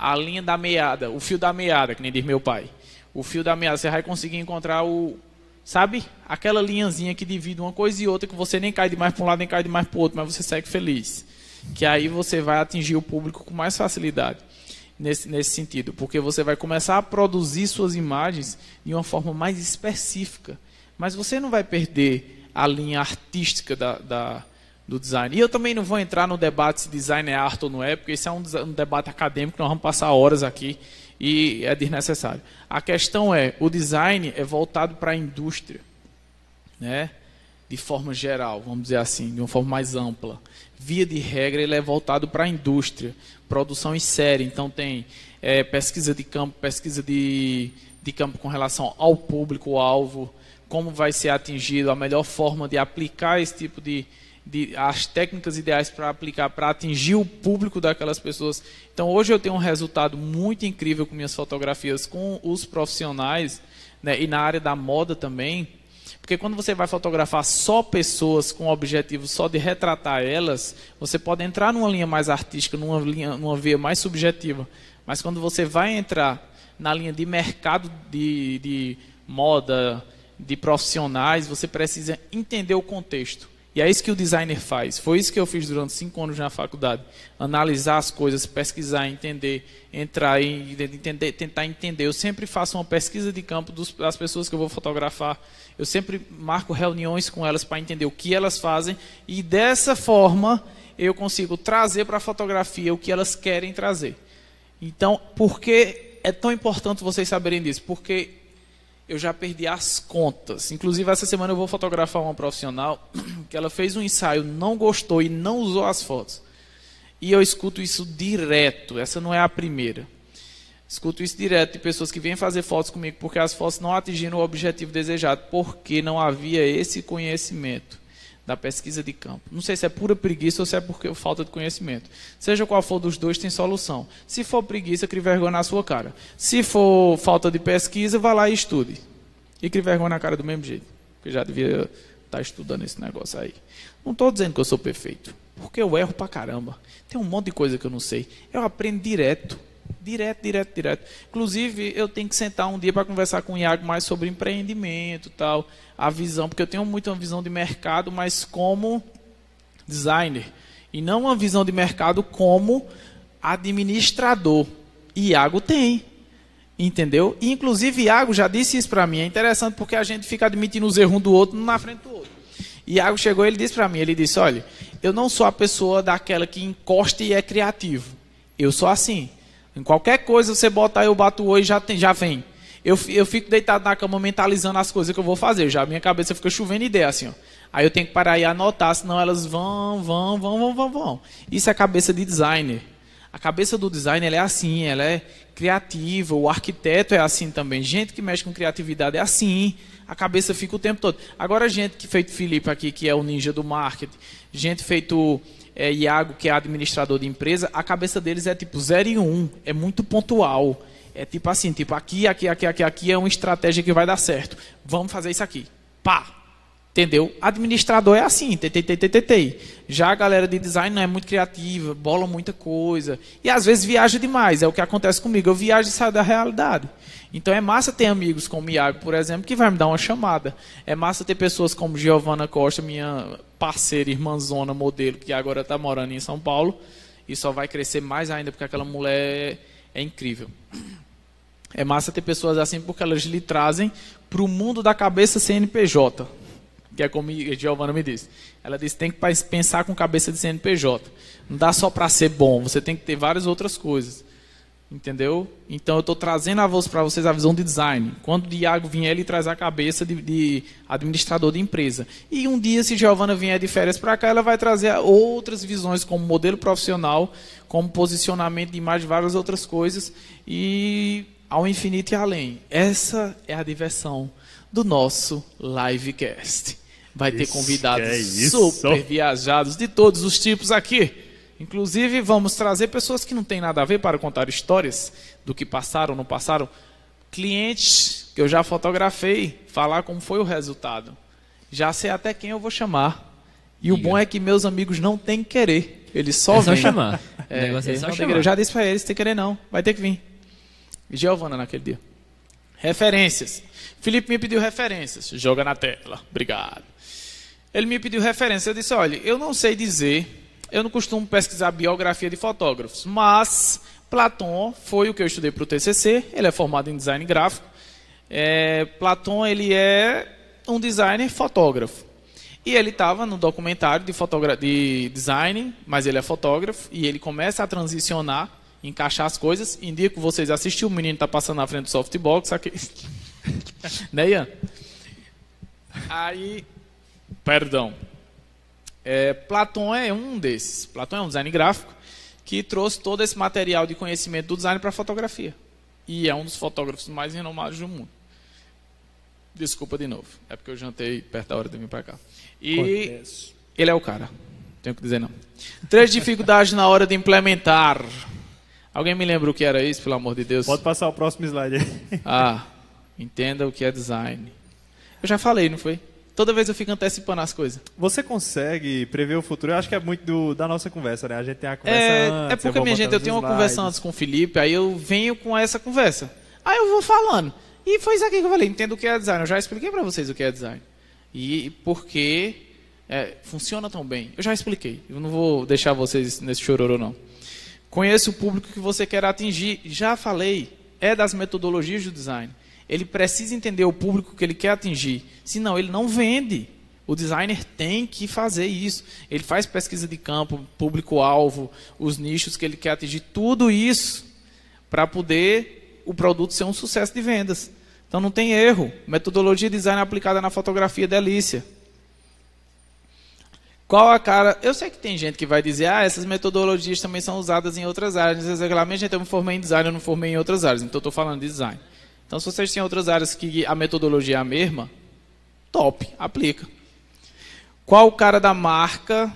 a linha da meada, o fio da meada, que nem diz meu pai. O fio da meada, você vai conseguir encontrar o sabe? Aquela linhazinha que divide uma coisa e outra que você nem cai de mais para um lado nem cai de mais para o outro, mas você segue feliz. Que aí você vai atingir o público com mais facilidade nesse, nesse sentido, porque você vai começar a produzir suas imagens de uma forma mais específica. Mas você não vai perder a linha artística da, da- do design. E eu também não vou entrar no debate se design é arte ou não é, porque esse é um, um debate acadêmico, nós vamos passar horas aqui e é desnecessário. A questão é, o design é voltado para a indústria, né? de forma geral, vamos dizer assim, de uma forma mais ampla. Via de regra, ele é voltado para a indústria, produção em série. Então, tem eh, pesquisa de campo, pesquisa de, de campo com relação ao público-alvo, como vai ser atingido, a melhor forma de aplicar esse tipo de, de as técnicas ideais para aplicar para atingir o público daquelas pessoas. Então, hoje eu tenho um resultado muito incrível com minhas fotografias com os profissionais, né, e na área da moda também, Porque quando você vai fotografar só pessoas com o objetivo só de retratar elas, você pode entrar numa linha mais artística, numa linha, numa via mais subjetiva. Mas quando você vai entrar na linha de mercado de, de moda, de profissionais, você precisa entender o contexto. E é isso que o designer faz. Foi isso que eu fiz durante cinco anos na faculdade. Analisar as coisas, pesquisar, entender, entrar e entender, tentar entender. Eu sempre faço uma pesquisa de campo das pessoas que eu vou fotografar. Eu sempre marco reuniões com elas para entender o que elas fazem. E dessa forma eu consigo trazer para a fotografia o que elas querem trazer. Então, por que é tão importante vocês saberem disso? Porque eu já perdi as contas. Inclusive, essa semana eu vou fotografar uma profissional que ela fez um ensaio, não gostou e não usou as fotos. E eu escuto isso direto, essa não é a primeira. Escuto isso direto de pessoas que vêm fazer fotos comigo porque as fotos não atingiram o objetivo desejado, porque não havia esse conhecimento da pesquisa de campo. Não sei se é pura preguiça ou se é porque falta de conhecimento. Seja qual for dos dois, tem solução. Se for preguiça, crie vergonha na sua cara. Se for falta de pesquisa, vá lá e estude. E crie vergonha na cara do mesmo jeito. Porque já devia estar estudando esse negócio aí. Não estou dizendo que eu sou perfeito. Porque eu erro pra caramba. Tem um monte de coisa que eu não sei. Eu aprendo direto. Direto, direto, direto. Inclusive, eu tenho que sentar um dia para conversar com o Iago mais sobre empreendimento tal, a visão, porque eu tenho muito uma visão de mercado, mas como designer. E não uma visão de mercado como administrador. Iago tem. Entendeu? E, inclusive, Iago já disse isso para mim. É interessante porque a gente fica admitindo os erros um do outro na frente do outro. Iago chegou ele disse para mim, ele disse, olha, eu não sou a pessoa daquela que encosta e é criativo. Eu sou assim. Em qualquer coisa você botar eu bato olho já, tem, já vem. Eu, eu fico deitado na cama mentalizando as coisas que eu vou fazer. Já minha cabeça fica chovendo ideia assim, ó. Aí eu tenho que parar e anotar, senão elas vão, vão, vão, vão, vão, vão. Isso é cabeça de designer. A cabeça do designer é assim, ela é criativa, o arquiteto é assim também. Gente que mexe com criatividade é assim, a cabeça fica o tempo todo. Agora, gente que feito Felipe aqui, que é o ninja do marketing, gente feito é, Iago, que é administrador de empresa, a cabeça deles é tipo 0 e 1, um, é muito pontual. É tipo assim, tipo aqui, aqui, aqui, aqui, aqui é uma estratégia que vai dar certo. Vamos fazer isso aqui. Pá! Entendeu? Administrador é assim, tei, Já a galera de design não é muito criativa, bola muita coisa. E às vezes viaja demais, é o que acontece comigo. Eu viajo e saio da realidade. Então é massa ter amigos como o Iago, por exemplo, que vai me dar uma chamada. É massa ter pessoas como Giovana Costa, minha parceira, irmãzona, modelo, que agora está morando em São Paulo. E só vai crescer mais ainda, porque aquela mulher é incrível. É massa ter pessoas assim porque elas lhe trazem para o mundo da cabeça CNPJ que é como a Giovana me disse. Ela disse tem que pensar com cabeça de CNPJ. Não dá só para ser bom, você tem que ter várias outras coisas. Entendeu? Então eu estou trazendo para vocês a visão de design. Quando o Diago vier, ele traz a cabeça de, de administrador de empresa. E um dia, se Giovana vier de férias para cá, ela vai trazer outras visões, como modelo profissional, como posicionamento de imagem, várias outras coisas. E ao infinito e além. Essa é a diversão do nosso livecast. Vai ter convidados é super viajados de todos os tipos aqui. Inclusive, vamos trazer pessoas que não têm nada a ver para contar histórias do que passaram, não passaram. Clientes que eu já fotografei, falar como foi o resultado. Já sei até quem eu vou chamar. E o bom é que meus amigos não têm que querer. Eles só é vêm. Só chamar. É, é só chamar. Eu já disse para eles, tem que querer não. Vai ter que vir. Giovana naquele dia. Referências. Felipe me pediu referências. Joga na tela. Obrigado. Ele me pediu referência. Eu disse: olha, eu não sei dizer, eu não costumo pesquisar biografia de fotógrafos, mas Platon foi o que eu estudei para o TCC. Ele é formado em design gráfico. É, Platon ele é um designer fotógrafo. E ele estava no documentário de, de design, mas ele é fotógrafo e ele começa a transicionar, encaixar as coisas. Indico vocês assistir, o menino está passando na frente do softbox. Aqui. né, Ian? Aí Perdão. É, Platão é um desses. Platão é um design gráfico que trouxe todo esse material de conhecimento do design para a fotografia. E é um dos fotógrafos mais renomados do mundo. Desculpa de novo. É porque eu jantei perto da hora de vir para cá. E Acontece. ele é o cara. Tenho que dizer não. Três dificuldades na hora de implementar. Alguém me lembra o que era isso, pelo amor de Deus? Pode passar o próximo slide aí. Ah, entenda o que é design. Eu já falei, não foi? Toda vez eu fico antecipando as coisas. Você consegue prever o futuro? Eu acho que é muito do- da nossa conversa, né? A gente tem a conversa É, antes, é porque, minha gente, eu tenho uma slides. conversa antes com o Felipe, aí eu venho com essa conversa. Aí eu vou falando. E foi isso aqui que eu falei, entendo o que é design. Eu já expliquei pra vocês o que é design. E por que é, funciona tão bem. Eu já expliquei. Eu não vou deixar vocês nesse chororô, não. Conheça o público que você quer atingir. Já falei. É das metodologias do design. Ele precisa entender o público que ele quer atingir. Senão, ele não vende. O designer tem que fazer isso. Ele faz pesquisa de campo, público-alvo, os nichos que ele quer atingir, tudo isso para poder o produto ser um sucesso de vendas. Então não tem erro. Metodologia de design aplicada na fotografia delícia. Qual a cara? Eu sei que tem gente que vai dizer, ah, essas metodologias também são usadas em outras áreas. Minha gente, eu me formei em design, eu não formei em outras áreas, então estou falando de design. Então, se vocês têm outras áreas que a metodologia é a mesma, top, aplica. Qual o cara da marca,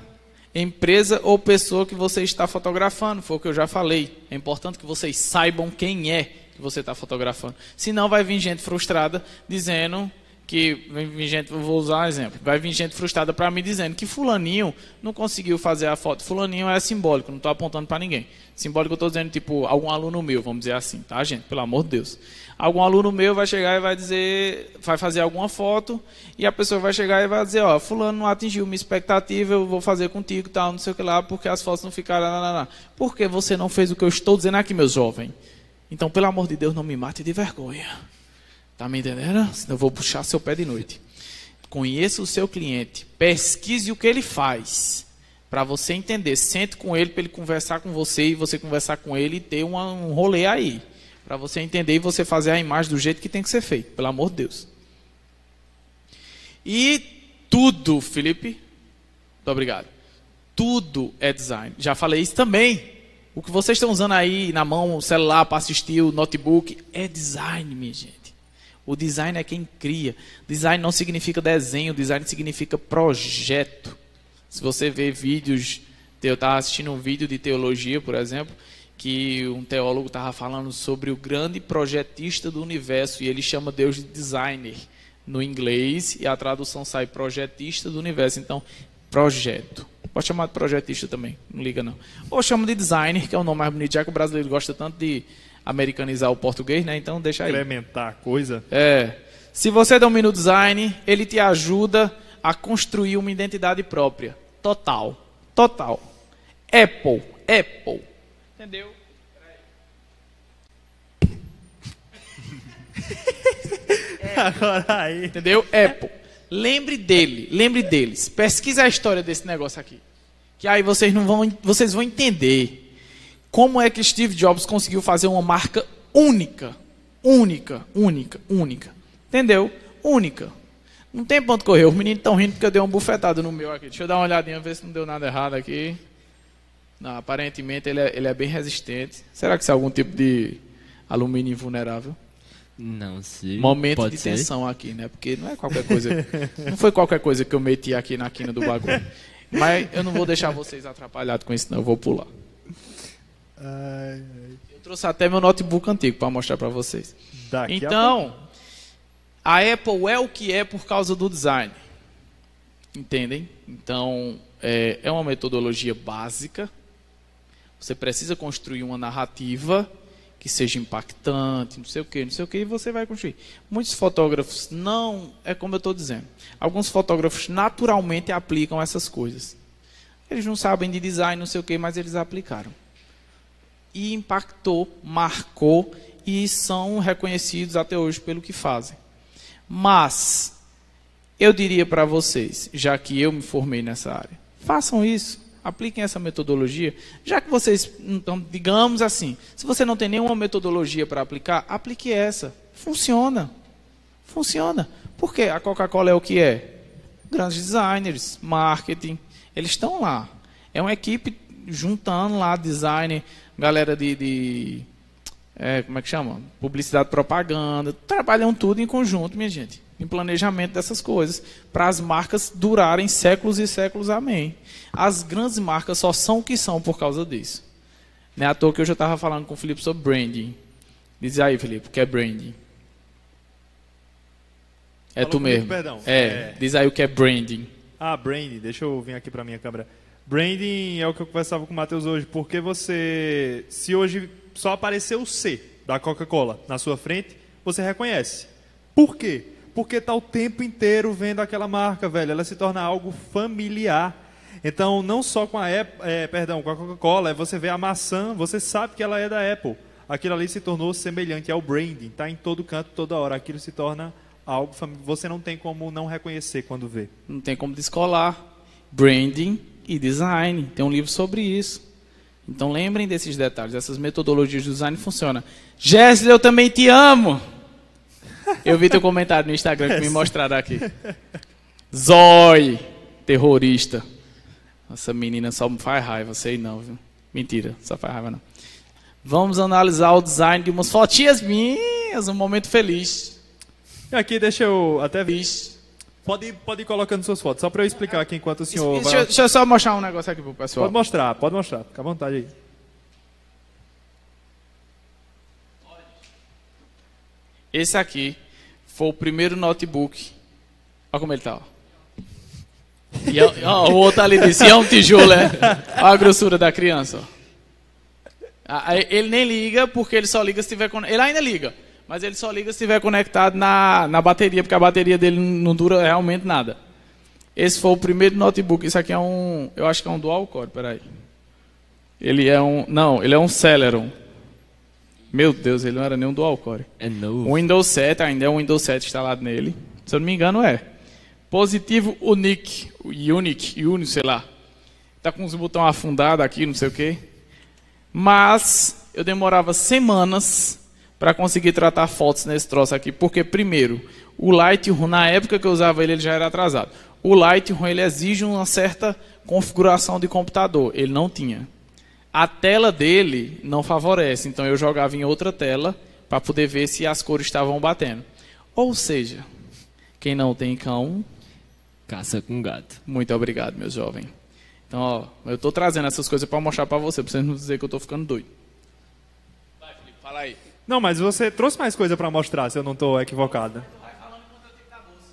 empresa ou pessoa que você está fotografando? Foi o que eu já falei. É importante que vocês saibam quem é que você está fotografando. Senão vai vir gente frustrada dizendo que vir gente, vou usar um exemplo, vai vir gente frustrada para mim dizendo que fulaninho não conseguiu fazer a foto. Fulaninho é simbólico, não estou apontando para ninguém. Simbólico eu estou dizendo tipo algum aluno meu, vamos dizer assim, tá gente? Pelo amor de Deus. Algum aluno meu vai chegar e vai dizer, vai fazer alguma foto e a pessoa vai chegar e vai dizer, ó, fulano não atingiu minha expectativa, eu vou fazer contigo, tal, não sei o que lá, porque as fotos não ficaram, lá. Por que você não fez o que eu estou dizendo aqui, meu jovem? Então, pelo amor de Deus, não me mate de vergonha. Tá me entendendo? Senão eu vou puxar seu pé de noite. Conheça o seu cliente, pesquise o que ele faz, para você entender. Sente com ele, para ele conversar com você e você conversar com ele e ter uma, um rolê aí. Para você entender e você fazer a imagem do jeito que tem que ser feito, pelo amor de Deus. E tudo, Felipe, muito obrigado. Tudo é design. Já falei isso também. O que vocês estão usando aí na mão, o celular para assistir, o notebook, é design, minha gente. O design é quem cria. Design não significa desenho, design significa projeto. Se você vê vídeos, eu estava assistindo um vídeo de teologia, por exemplo, que um teólogo estava falando sobre o grande projetista do universo e ele chama Deus de designer no inglês e a tradução sai projetista do universo. Então, projeto. Pode chamar de projetista também, não liga não. Ou chama de designer, que é o nome mais bonito, já que o brasileiro gosta tanto de americanizar o português, né? Então deixa aí. Incrementar a coisa. É. Se você domina o design, ele te ajuda a construir uma identidade própria. Total. Total. Apple. Apple. Entendeu? Agora aí. Entendeu? Apple. Lembre dele, lembre deles. Pesquise a história desse negócio aqui. Que aí vocês não vão, vocês vão entender como é que Steve Jobs conseguiu fazer uma marca única, única, única, única. Entendeu? Única. Não tem ponto correr. Os meninos estão rindo porque eu dei uma bufetada no meu aqui. Deixa eu dar uma olhadinha, ver se não deu nada errado aqui. Não, aparentemente ele é, ele é bem resistente. Será que isso é algum tipo de alumínio invulnerável? Não sei. Momento Pode de ser. tensão aqui, né? Porque não é qualquer coisa. não foi qualquer coisa que eu meti aqui na quina do bagulho. Mas eu não vou deixar vocês atrapalhados com isso, não. Eu vou pular. Eu trouxe até meu notebook antigo para mostrar para vocês. Daqui a Então, a Apple é o que é por causa do design. Entendem? Então, é, é uma metodologia básica. Você precisa construir uma narrativa que seja impactante, não sei o que, não sei o que, e você vai construir. Muitos fotógrafos não, é como eu estou dizendo. Alguns fotógrafos naturalmente aplicam essas coisas. Eles não sabem de design, não sei o que, mas eles aplicaram. E impactou, marcou e são reconhecidos até hoje pelo que fazem. Mas eu diria para vocês, já que eu me formei nessa área, façam isso, apliquem essa metodologia. Já que vocês, então, digamos assim, se você não tem nenhuma metodologia para aplicar, aplique essa. Funciona. Funciona. Porque a Coca-Cola é o que é? Grandes designers, marketing, eles estão lá. É uma equipe juntando lá design, galera de, de é, como é que chama? Publicidade, propaganda, trabalham tudo em conjunto, minha gente, em planejamento dessas coisas, para as marcas durarem séculos e séculos, amém. As grandes marcas só são o que são por causa disso. Não é à toa que eu já estava falando com o Felipe sobre branding. Diz aí, Felipe, o que é branding? É Falou tu comigo, mesmo. perdão. É, É. diz aí o que é branding. Ah, branding. Deixa eu vir aqui pra minha câmera. Branding é o que eu conversava com o Matheus hoje. Porque você... Se hoje só aparecer o C da Coca-Cola na sua frente, você reconhece. Por quê? Porque tá o tempo inteiro vendo aquela marca, velho. Ela se torna algo familiar. Então, não só com a Apple, é, perdão, com a Coca-Cola, é você vê a maçã, você sabe que ela é da Apple. Aquilo ali se tornou semelhante ao branding, tá em todo canto, toda hora. Aquilo se torna algo fami- você não tem como não reconhecer quando vê. Não tem como descolar. Branding e design. Tem um livro sobre isso. Então lembrem desses detalhes. Essas metodologias de design funcionam. Jéssica, eu também te amo. Eu vi teu comentário no Instagram que me mostraram aqui. Zói, terrorista. Essa menina só me faz raiva, sei não, viu? Mentira, só faz raiva não. Vamos analisar o design de umas fotinhas minhas, um momento feliz. Aqui deixa eu até ver. Pode, ir- pode ir colocando suas fotos, só para eu explicar aqui enquanto o senhor Deixa, vai... eu- deixa eu só mostrar um negócio aqui pro pessoal. Pode mostrar, pode mostrar, fica à vontade aí. Esse aqui foi o primeiro notebook. Olha como ele tá. Ó. E é- ó, o outro ali disse, é um tijolo, é? Olha a grossura da criança. ó. Ah, Ele nem liga, porque ele só liga se tiver. Ele ainda liga, mas ele só liga se estiver conectado na, na bateria, porque a bateria dele não dura realmente nada. Esse foi o primeiro notebook. Isso aqui é um. Eu acho que é um dual core, peraí. Ele é um. Não, ele é um Celeron. Meu Deus, ele não era nem um dual core. É novo. O Windows 7 ainda é um Windows 7 instalado nele. Se eu não me engano, é. Positivo Unique, Unique, Uni, sei lá. Tá com os botões afundados aqui, não sei o quê. Mas eu demorava semanas para conseguir tratar fotos nesse troço aqui, porque primeiro, o Lightroom na época que eu usava ele, ele já era atrasado. O Lightroom ele exige uma certa configuração de computador, ele não tinha. A tela dele não favorece, então eu jogava em outra tela para poder ver se as cores estavam batendo. Ou seja, quem não tem cão, Caça com gato. muito obrigado, meu jovem. Então, ó, eu tô trazendo essas coisas para mostrar para você, para você não dizer que eu tô ficando doido. Vai, Felipe, fala aí. Não, mas você trouxe mais coisa para mostrar, se eu não estou equivocado.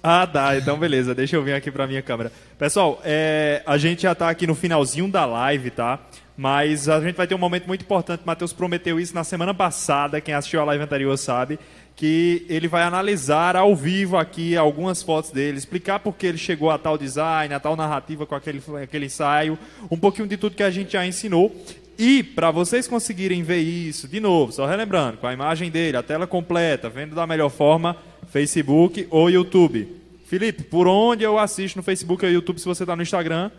Ah, tá. Então, beleza. Deixa eu vir aqui para minha câmera. Pessoal, é, a gente já está aqui no finalzinho da live, tá? Mas a gente vai ter um momento muito importante. Matheus prometeu isso na semana passada. Quem assistiu a live anterior sabe que ele vai analisar ao vivo aqui algumas fotos dele, explicar por que ele chegou a tal design, a tal narrativa com aquele, aquele ensaio, um pouquinho de tudo que a gente já ensinou. E para vocês conseguirem ver isso, de novo, só relembrando, com a imagem dele, a tela completa, vendo da melhor forma, Facebook ou YouTube. Felipe, por onde eu assisto no Facebook ou YouTube se você está no Instagram?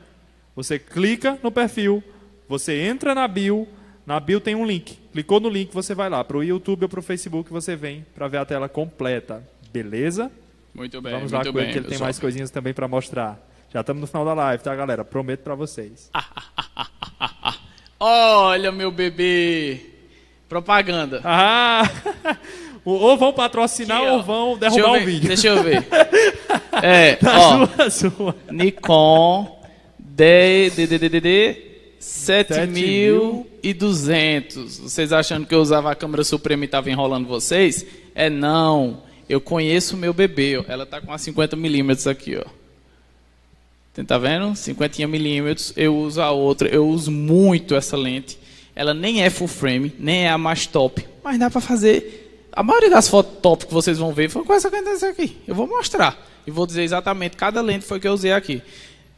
Você clica no perfil, você entra na bio, na bio tem um link. Clicou no link, você vai lá para o YouTube ou para o Facebook, você vem para ver a tela completa. Beleza? Muito bem, Vamos lá muito com ele bem. que ele tem mais coisinhas também para mostrar. Já estamos no final da live, tá, galera? Prometo para vocês. Olha, meu bebê. Propaganda. Ah! ou vão patrocinar Aqui, ou vão derrubar o vídeo. Deixa eu ver. É, ó. Sua. Nikon DDDDD 7200. Vocês achando que eu usava a câmera Suprema e estava enrolando vocês? É não. Eu conheço o meu bebê. ó. Ela tá com a 50 milímetros aqui, ó. Você tá vendo? 50 milímetros. Eu uso a outra. Eu uso muito essa lente. Ela nem é full frame, nem é a mais top, mas dá para fazer. A maioria das fotos top que vocês vão ver foi com essa câmera aqui. Eu vou mostrar e vou dizer exatamente cada lente foi que eu usei aqui.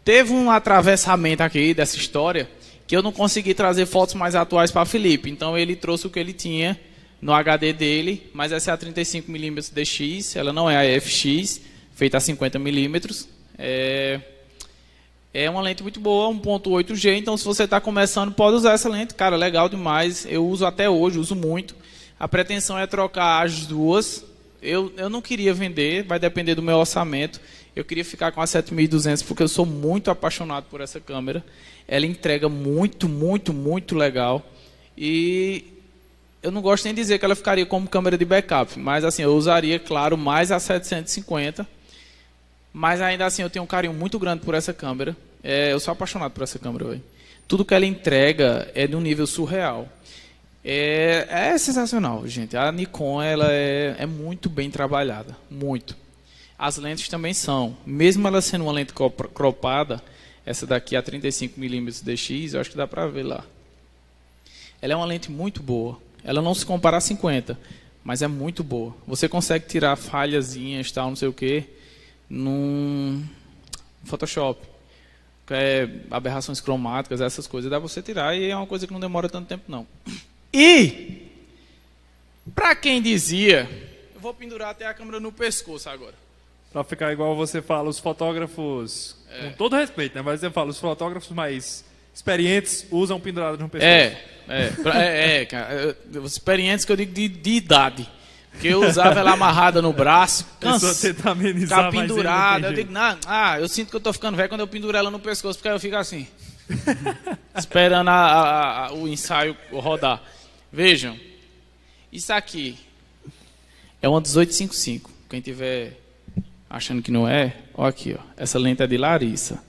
Teve um atravessamento aqui dessa história que eu não consegui trazer fotos mais atuais para Felipe. Então ele trouxe o que ele tinha no HD dele, mas essa é a 35mm DX, ela não é a FX, feita a 50mm. É, é uma lente muito boa, 1.8G, então se você está começando, pode usar essa lente, cara, legal demais. Eu uso até hoje, uso muito. A pretensão é trocar as duas. Eu, eu não queria vender, vai depender do meu orçamento. Eu queria ficar com a 7200 porque eu sou muito apaixonado por essa câmera. Ela entrega muito, muito, muito legal. E eu não gosto nem de dizer que ela ficaria como câmera de backup, mas assim, eu usaria, claro, mais a 750. Mas ainda assim, eu tenho um carinho muito grande por essa câmera. É, eu sou apaixonado por essa câmera, velho. Tudo que ela entrega é de um nível surreal. É, é sensacional, gente. A Nikon ela é, é muito bem trabalhada, muito. As lentes também são. Mesmo ela sendo uma lente cropada, essa daqui a 35mm DX, eu acho que dá para ver lá. Ela é uma lente muito boa. Ela não se compara a 50, mas é muito boa. Você consegue tirar falhazinhas, tal, não sei o que, num Photoshop. É, aberrações cromáticas, essas coisas, dá você tirar e é uma coisa que não demora tanto tempo não. E para quem dizia, eu vou pendurar até a câmera no pescoço agora. Para ficar igual você fala, os fotógrafos, é. com todo respeito, né? Mas você fala, os fotógrafos mais experientes usam pendurado no pescoço. É, é, é, é cara. Experientes que eu digo de, de idade. Porque eu usava ela amarrada no braço, cansa, ficar pendurada. Eu digo, ah, eu sinto que eu tô ficando velho quando eu penduro ela no pescoço, porque aí eu fico assim. esperando a, a, a, o ensaio rodar. Vejam, isso aqui é uma 1855. Quem tiver achando que não é, ó aqui, ó. Essa lente é de Larissa.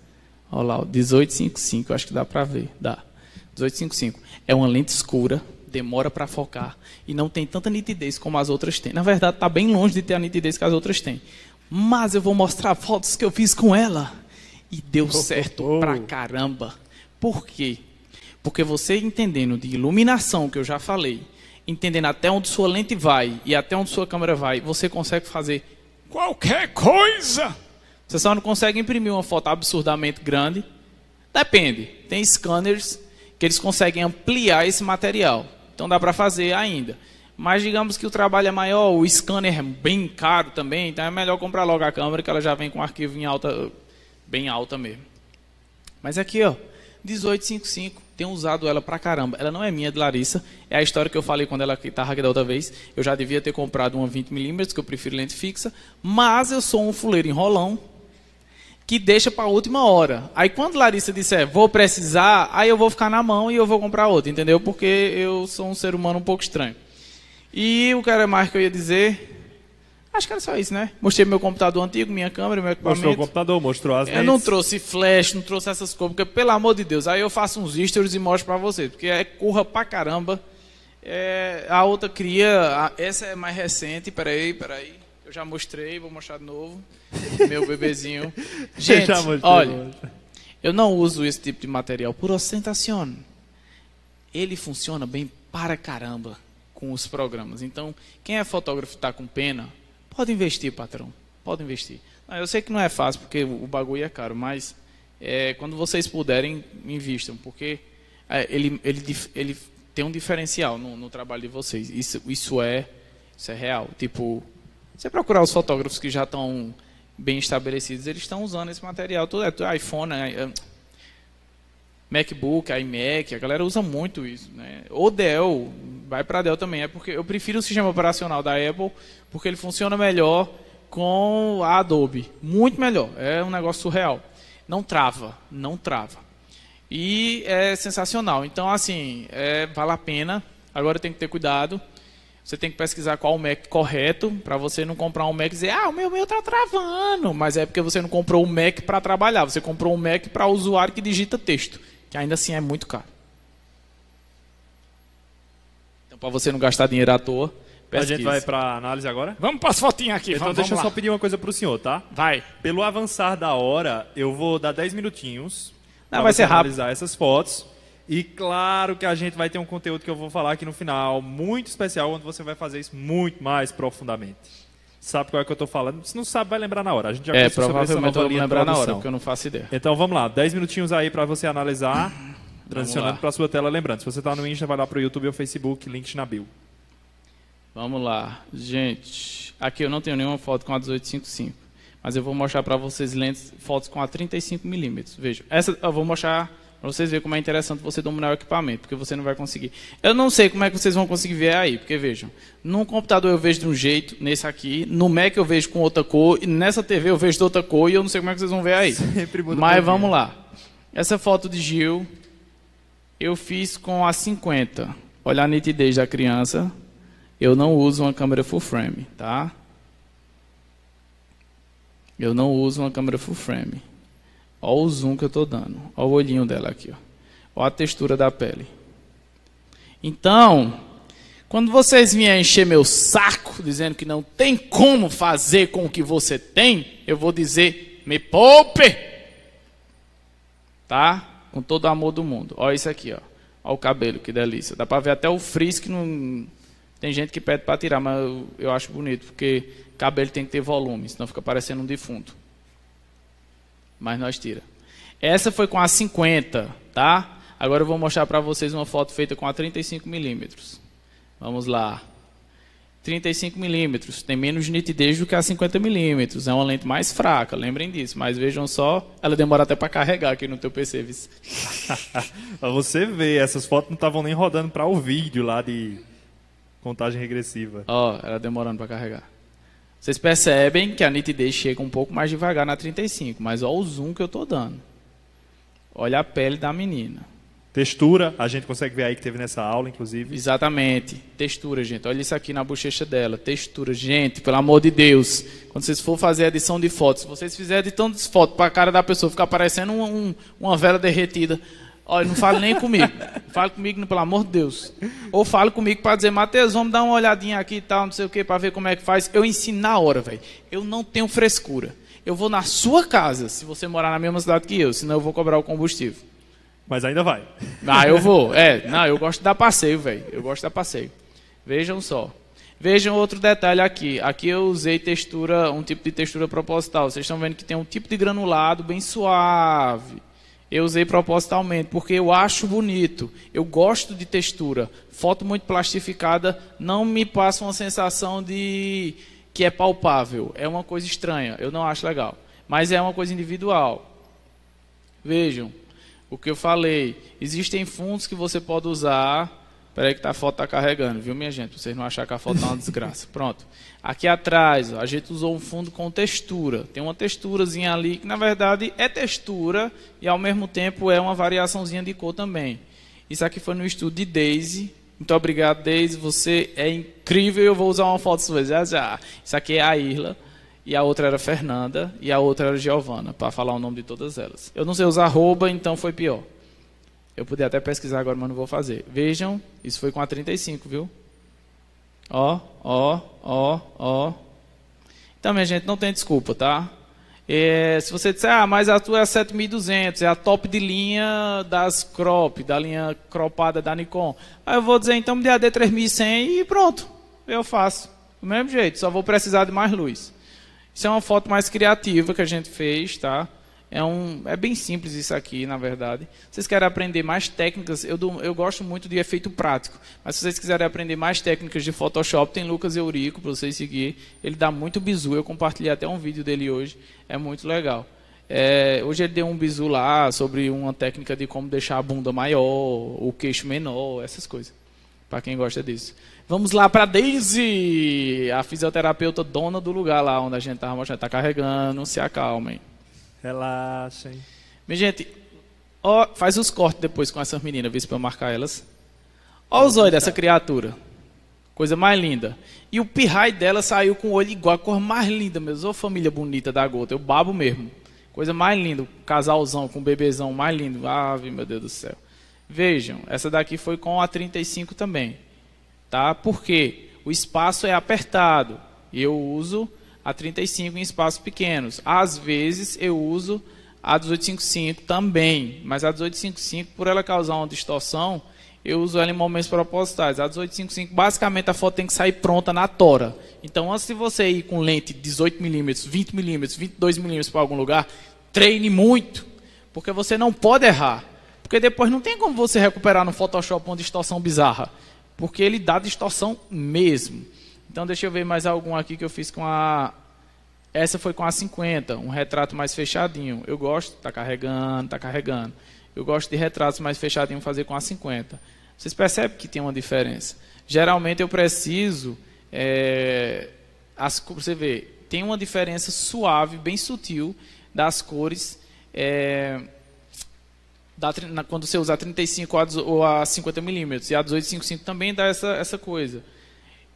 Olha lá, 1855, acho que dá para ver. Dá. 1855. É uma lente escura, demora para focar e não tem tanta nitidez como as outras têm. Na verdade, está bem longe de ter a nitidez que as outras têm. Mas eu vou mostrar fotos que eu fiz com ela e deu certo oh, oh, oh. pra caramba. Por quê? Porque você entendendo de iluminação, que eu já falei, entendendo até onde sua lente vai e até onde sua câmera vai, você consegue fazer qualquer coisa. Você só não consegue imprimir uma foto absurdamente grande. Depende. Tem scanners que eles conseguem ampliar esse material. Então dá para fazer ainda. Mas digamos que o trabalho é maior, o scanner é bem caro também, então é melhor comprar logo a câmera que ela já vem com arquivo em alta, bem alta mesmo. Mas aqui, ó, 1855 tenho usado ela pra caramba. Ela não é minha, é de Larissa. É a história que eu falei quando ela estava aqui da outra vez. Eu já devia ter comprado uma 20mm, que eu prefiro lente fixa. Mas eu sou um fuleiro enrolão que deixa para a última hora. Aí quando Larissa disser, vou precisar, aí eu vou ficar na mão e eu vou comprar outra, entendeu? Porque eu sou um ser humano um pouco estranho. E o que era mais que eu ia dizer? Acho que era só isso, né? Mostrei meu computador antigo, minha câmera, meu equipamento. Mostrou o computador, mostrou as Eu não trouxe flash, não trouxe essas coisas, porque, pelo amor de Deus, aí eu faço uns stories e mostro pra vocês, porque é curra pra caramba. É, a outra cria, a, essa é mais recente, peraí, peraí. Eu já mostrei, vou mostrar de novo. Meu bebezinho. Gente, olha, eu não uso esse tipo de material por ostentação. Ele funciona bem para caramba com os programas. Então, quem é fotógrafo e está com pena, Pode investir, patrão. Pode investir. eu sei que não é fácil, porque o bagulho é caro, mas é, quando vocês puderem, invistam, porque é, ele, ele, ele tem um diferencial no, no, trabalho de vocês. Isso, isso, é, isso é real. Tipo, você procurar os fotógrafos que já estão bem estabelecidos, eles estão usando esse material. Tudo é iPhone, é, MacBook, iMac, a galera usa muito isso. Né? Ou Dell, vai para Dell também. É porque eu prefiro o sistema operacional da Apple porque ele funciona melhor com a Adobe. Muito melhor. É um negócio surreal. Não trava, não trava. E é sensacional. Então, assim, é, vale a pena. Agora tem que ter cuidado. Você tem que pesquisar qual o Mac correto para você não comprar um Mac e dizer, ah, o meu meu tá travando. Mas é porque você não comprou um Mac para trabalhar. Você comprou um Mac para usuário que digita texto, que ainda assim é muito caro. Então, para você não gastar dinheiro à toa, Pesquise. A gente vai para análise agora? Vamos para as fotinhas aqui. Então vamos, deixa vamos eu só pedir uma coisa para o senhor, tá? Vai. Pelo avançar da hora, eu vou dar 10 minutinhos. Não, vai ser rápido. analisar essas fotos. E claro que a gente vai ter um conteúdo que eu vou falar aqui no final, muito especial, onde você vai fazer isso muito mais profundamente. Sabe qual é que eu estou falando? Se não sabe, vai lembrar na hora. A gente já é, provavelmente eu vou lembrar na hora, porque eu não faço ideia. Então vamos lá, 10 minutinhos aí para você analisar, transicionando para sua tela. Lembrando, se você está no Insta, vai lá para o YouTube ou Facebook, link na bio. Vamos lá, gente. Aqui eu não tenho nenhuma foto com a 1855, mas eu vou mostrar para vocês lentes, fotos com a 35 milímetros. Vejam, essa eu vou mostrar para vocês verem como é interessante você dominar o equipamento, porque você não vai conseguir. Eu não sei como é que vocês vão conseguir ver aí, porque vejam, num computador eu vejo de um jeito, nesse aqui, no Mac eu vejo com outra cor, e nessa TV eu vejo de outra cor, e eu não sei como é que vocês vão ver aí. Mas vamos lá. Essa foto de Gil eu fiz com a 50. Olha a nitidez da criança eu não uso uma câmera full frame, tá? Eu não uso uma câmera full frame. Olha o zoom que eu estou dando. Olha o olhinho dela aqui. Ó. A textura da pele. Então, Quando vocês vierem encher meu saco, dizendo que não tem como fazer com o que você tem, eu vou dizer, me poupe! Tá? Com todo o amor do mundo. Olha isso aqui, ó. O cabelo, que delícia. Dá pra ver até o frizz que não... Tem gente que pede para tirar, mas eu, eu acho bonito, porque cabelo tem que ter volume, senão fica parecendo um defunto. Mas nós tira. Essa foi com a 50, tá? Agora eu vou mostrar para vocês uma foto feita com a 35 milímetros. Vamos lá. 35 milímetros tem menos nitidez do que a 50 milímetros. É uma lente mais fraca, lembrem disso. Mas vejam só, ela demora até para carregar aqui no teu PC. você ver, essas fotos não estavam nem rodando para o vídeo lá de contagem regressiva. Ó, ela demorando para carregar. Vocês percebem que a nitidez chega um pouco mais devagar na 35, mas olha o zoom que eu estou dando. Olha a pele da menina. Textura, a gente consegue ver aí que teve nessa aula, inclusive. Exatamente. Textura, gente. Olha isso aqui na bochecha dela. Textura. Gente, pelo amor de Deus. Quando vocês for fazer edição de fotos, se vocês fizerem edição de fotos para a cara da pessoa ficar parecendo um, um, uma vela derretida, olha, não fale nem comigo. Fale comigo, pelo amor de Deus. Ou fale comigo para dizer, Matheus, vamos dar uma olhadinha aqui e tal, não sei o que, para ver como é que faz. Eu ensino na hora, velho. Eu não tenho frescura. Eu vou na sua casa, se você morar na mesma cidade que eu, senão eu vou cobrar o combustível. Mas ainda vai. Ah, eu vou. É, não, eu gosto de dar passeio, velho. Eu gosto de dar passeio. Vejam só. Vejam outro detalhe aqui. Aqui eu usei textura, um tipo de textura proposital. Vocês estão vendo que tem um tipo de granulado bem suave. Eu usei propositalmente porque eu acho bonito. Eu gosto de textura. Foto muito plastificada não me passa uma sensação de que é palpável. É uma coisa estranha. Eu não acho legal. Mas é uma coisa individual. Vejam o que eu falei. Existem fundos que você pode usar. Espera aí que tá, a foto está carregando, viu, minha gente? Pra vocês não acharem que a foto é uma desgraça. Pronto. Aqui atrás, ó, a gente usou um fundo com textura. Tem uma texturazinha ali que, na verdade, é textura e, ao mesmo tempo, é uma variaçãozinha de cor também. Isso aqui foi no estudo de Daisy. Muito obrigado, Daisy. Você é incrível. Eu vou usar uma foto sua já já. Isso aqui é a Irla e a outra era Fernanda, e a outra era Giovana, para falar o nome de todas elas. Eu não sei usar arroba, então foi pior. Eu podia até pesquisar agora, mas não vou fazer. Vejam, isso foi com a 35, viu? Ó, ó, ó, ó. Então, minha gente, não tem desculpa, tá? É, se você disser, ah, mas a tua é 7200, é a top de linha das crop, da linha cropada da Nikon. Aí eu vou dizer, então me dê a D3100 e pronto, eu faço. Do mesmo jeito, só vou precisar de mais luz. Isso é uma foto mais criativa que a gente fez, tá? É, um, é bem simples isso aqui, na verdade. Vocês querem aprender mais técnicas? Eu, eu gosto muito de efeito prático. Mas se vocês quiserem aprender mais técnicas de Photoshop, tem Lucas Eurico para vocês seguir. Ele dá muito bizu. Eu compartilhei até um vídeo dele hoje. É muito legal. É, hoje ele deu um bizu lá sobre uma técnica de como deixar a bunda maior, o queixo menor, essas coisas. Para quem gosta disso. Vamos lá para Daisy, a fisioterapeuta dona do lugar lá onde a gente estava mostrando. Está carregando, se acalmem. Relaxem. Minha gente, ó, faz os cortes depois com essas meninas, vê se eu marcar elas. Olha os olhos dessa criatura. Coisa mais linda. E o pirrai dela saiu com o olho igual, a cor mais linda mesmo. Ô família bonita da gota, eu babo mesmo. Coisa mais linda, casalzão com bebezão mais lindo. Ave, meu Deus do céu. Vejam, essa daqui foi com a 35 também tá? Porque o espaço é apertado e eu uso a 35 em espaços pequenos. Às vezes eu uso a 1855 também, mas a 1855 por ela causar uma distorção, eu uso ela em momentos propositais. A 1855 basicamente a foto tem que sair pronta na tora. Então antes de você ir com lente 18mm, 20mm, 22mm para algum lugar, treine muito, porque você não pode errar. Porque depois não tem como você recuperar no Photoshop uma distorção bizarra porque ele dá distorção mesmo. Então deixa eu ver mais algum aqui que eu fiz com a essa foi com a 50, um retrato mais fechadinho. Eu gosto, tá carregando, tá carregando. Eu gosto de retratos mais fechadinhos fazer com a 50. Vocês percebem que tem uma diferença. Geralmente eu preciso é, as, você vê, tem uma diferença suave, bem sutil das cores é, dá, na, quando você usar 35 ou a 50 milímetros. E a 1855 também dá essa, essa coisa.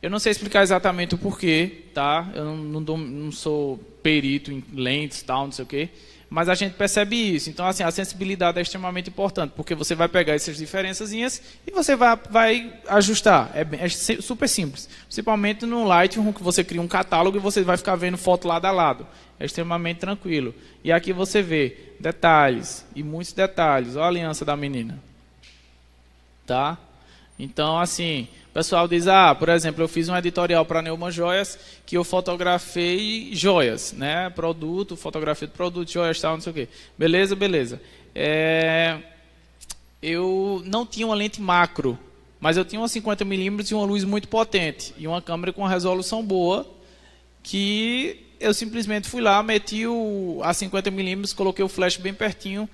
Eu não sei explicar exatamente o porquê, tá? Eu não, não, não sou perito em lentes tal, não sei o quê. Mas a gente percebe isso. Então, assim, a sensibilidade é extremamente importante, porque você vai pegar essas diferençazinhas e você vai, vai ajustar. É, é super simples. Principalmente no Lightroom, que você cria um catálogo e você vai ficar vendo foto lado a lado. É extremamente tranquilo. E aqui você vê detalhes, e muitos detalhes. Olha a aliança da menina. Tá? Então, assim, o pessoal diz, ah, por exemplo, eu fiz um editorial para Neumann Joias que eu fotografei joias, né? Produto, fotografia de produto, joias, tal, não sei o quê. Beleza, beleza. É, Eu não tinha uma lente macro, mas eu tinha uma 50mm e uma luz muito potente. E uma câmera com uma resolução boa, que eu simplesmente fui lá, meti o, a 50mm, coloquei o flash bem pertinho,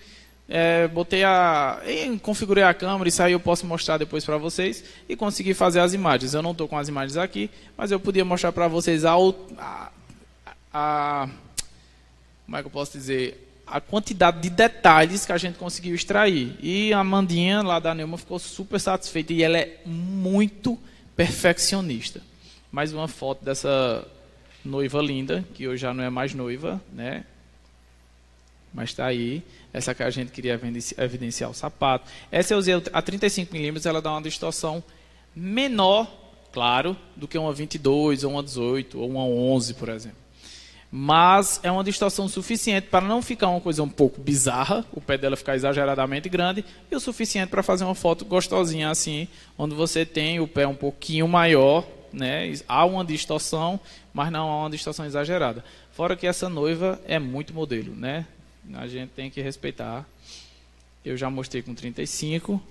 é, botei a. configurei a câmera, isso aí eu posso mostrar depois para vocês e consegui fazer as imagens. Eu não estou com as imagens aqui, mas eu podia mostrar para vocês a, a, a. Como é que eu posso dizer? A quantidade de detalhes que a gente conseguiu extrair. E a Mandinha lá da Neuma ficou super satisfeita e ela é muito perfeccionista. Mais uma foto dessa noiva linda, que hoje já não é mais noiva, né? Mas está aí. Essa que a gente queria evidenci- evidenciar o sapato. Essa eu usei a 35mm, ela dá uma distorção menor, claro, do que uma 22, ou uma 18, ou uma 11, por exemplo. Mas é uma distorção suficiente para não ficar uma coisa um pouco bizarra, o pé dela ficar exageradamente grande, e o suficiente para fazer uma foto gostosinha assim, onde você tem o pé um pouquinho maior, né? Há uma distorção, mas não há uma distorção exagerada. Fora que essa noiva é muito modelo, né? A gente tem que respeitar. Eu já mostrei com 35.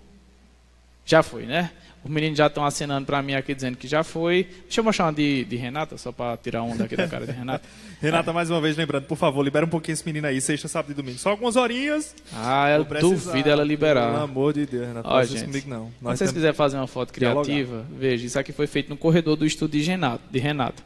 Já foi, né? Os meninos já estão acenando para mim aqui dizendo que já foi. Deixa eu mostrar uma de, de Renata, só para tirar onda aqui da cara de Renata. Renata, mais uma vez, lembrando, por favor, libera um pouquinho esse menino aí, sexta, sábado e domingo. Só algumas horinhas. Ah, eu duvido ela Pelo liberar. amor de Deus, Renata. Ó, Não gente, comigo, não. Se Nós vocês temos- quiserem fazer uma foto Dialogar. criativa, veja, isso aqui foi feito no corredor do estúdio de Renato. De Renato.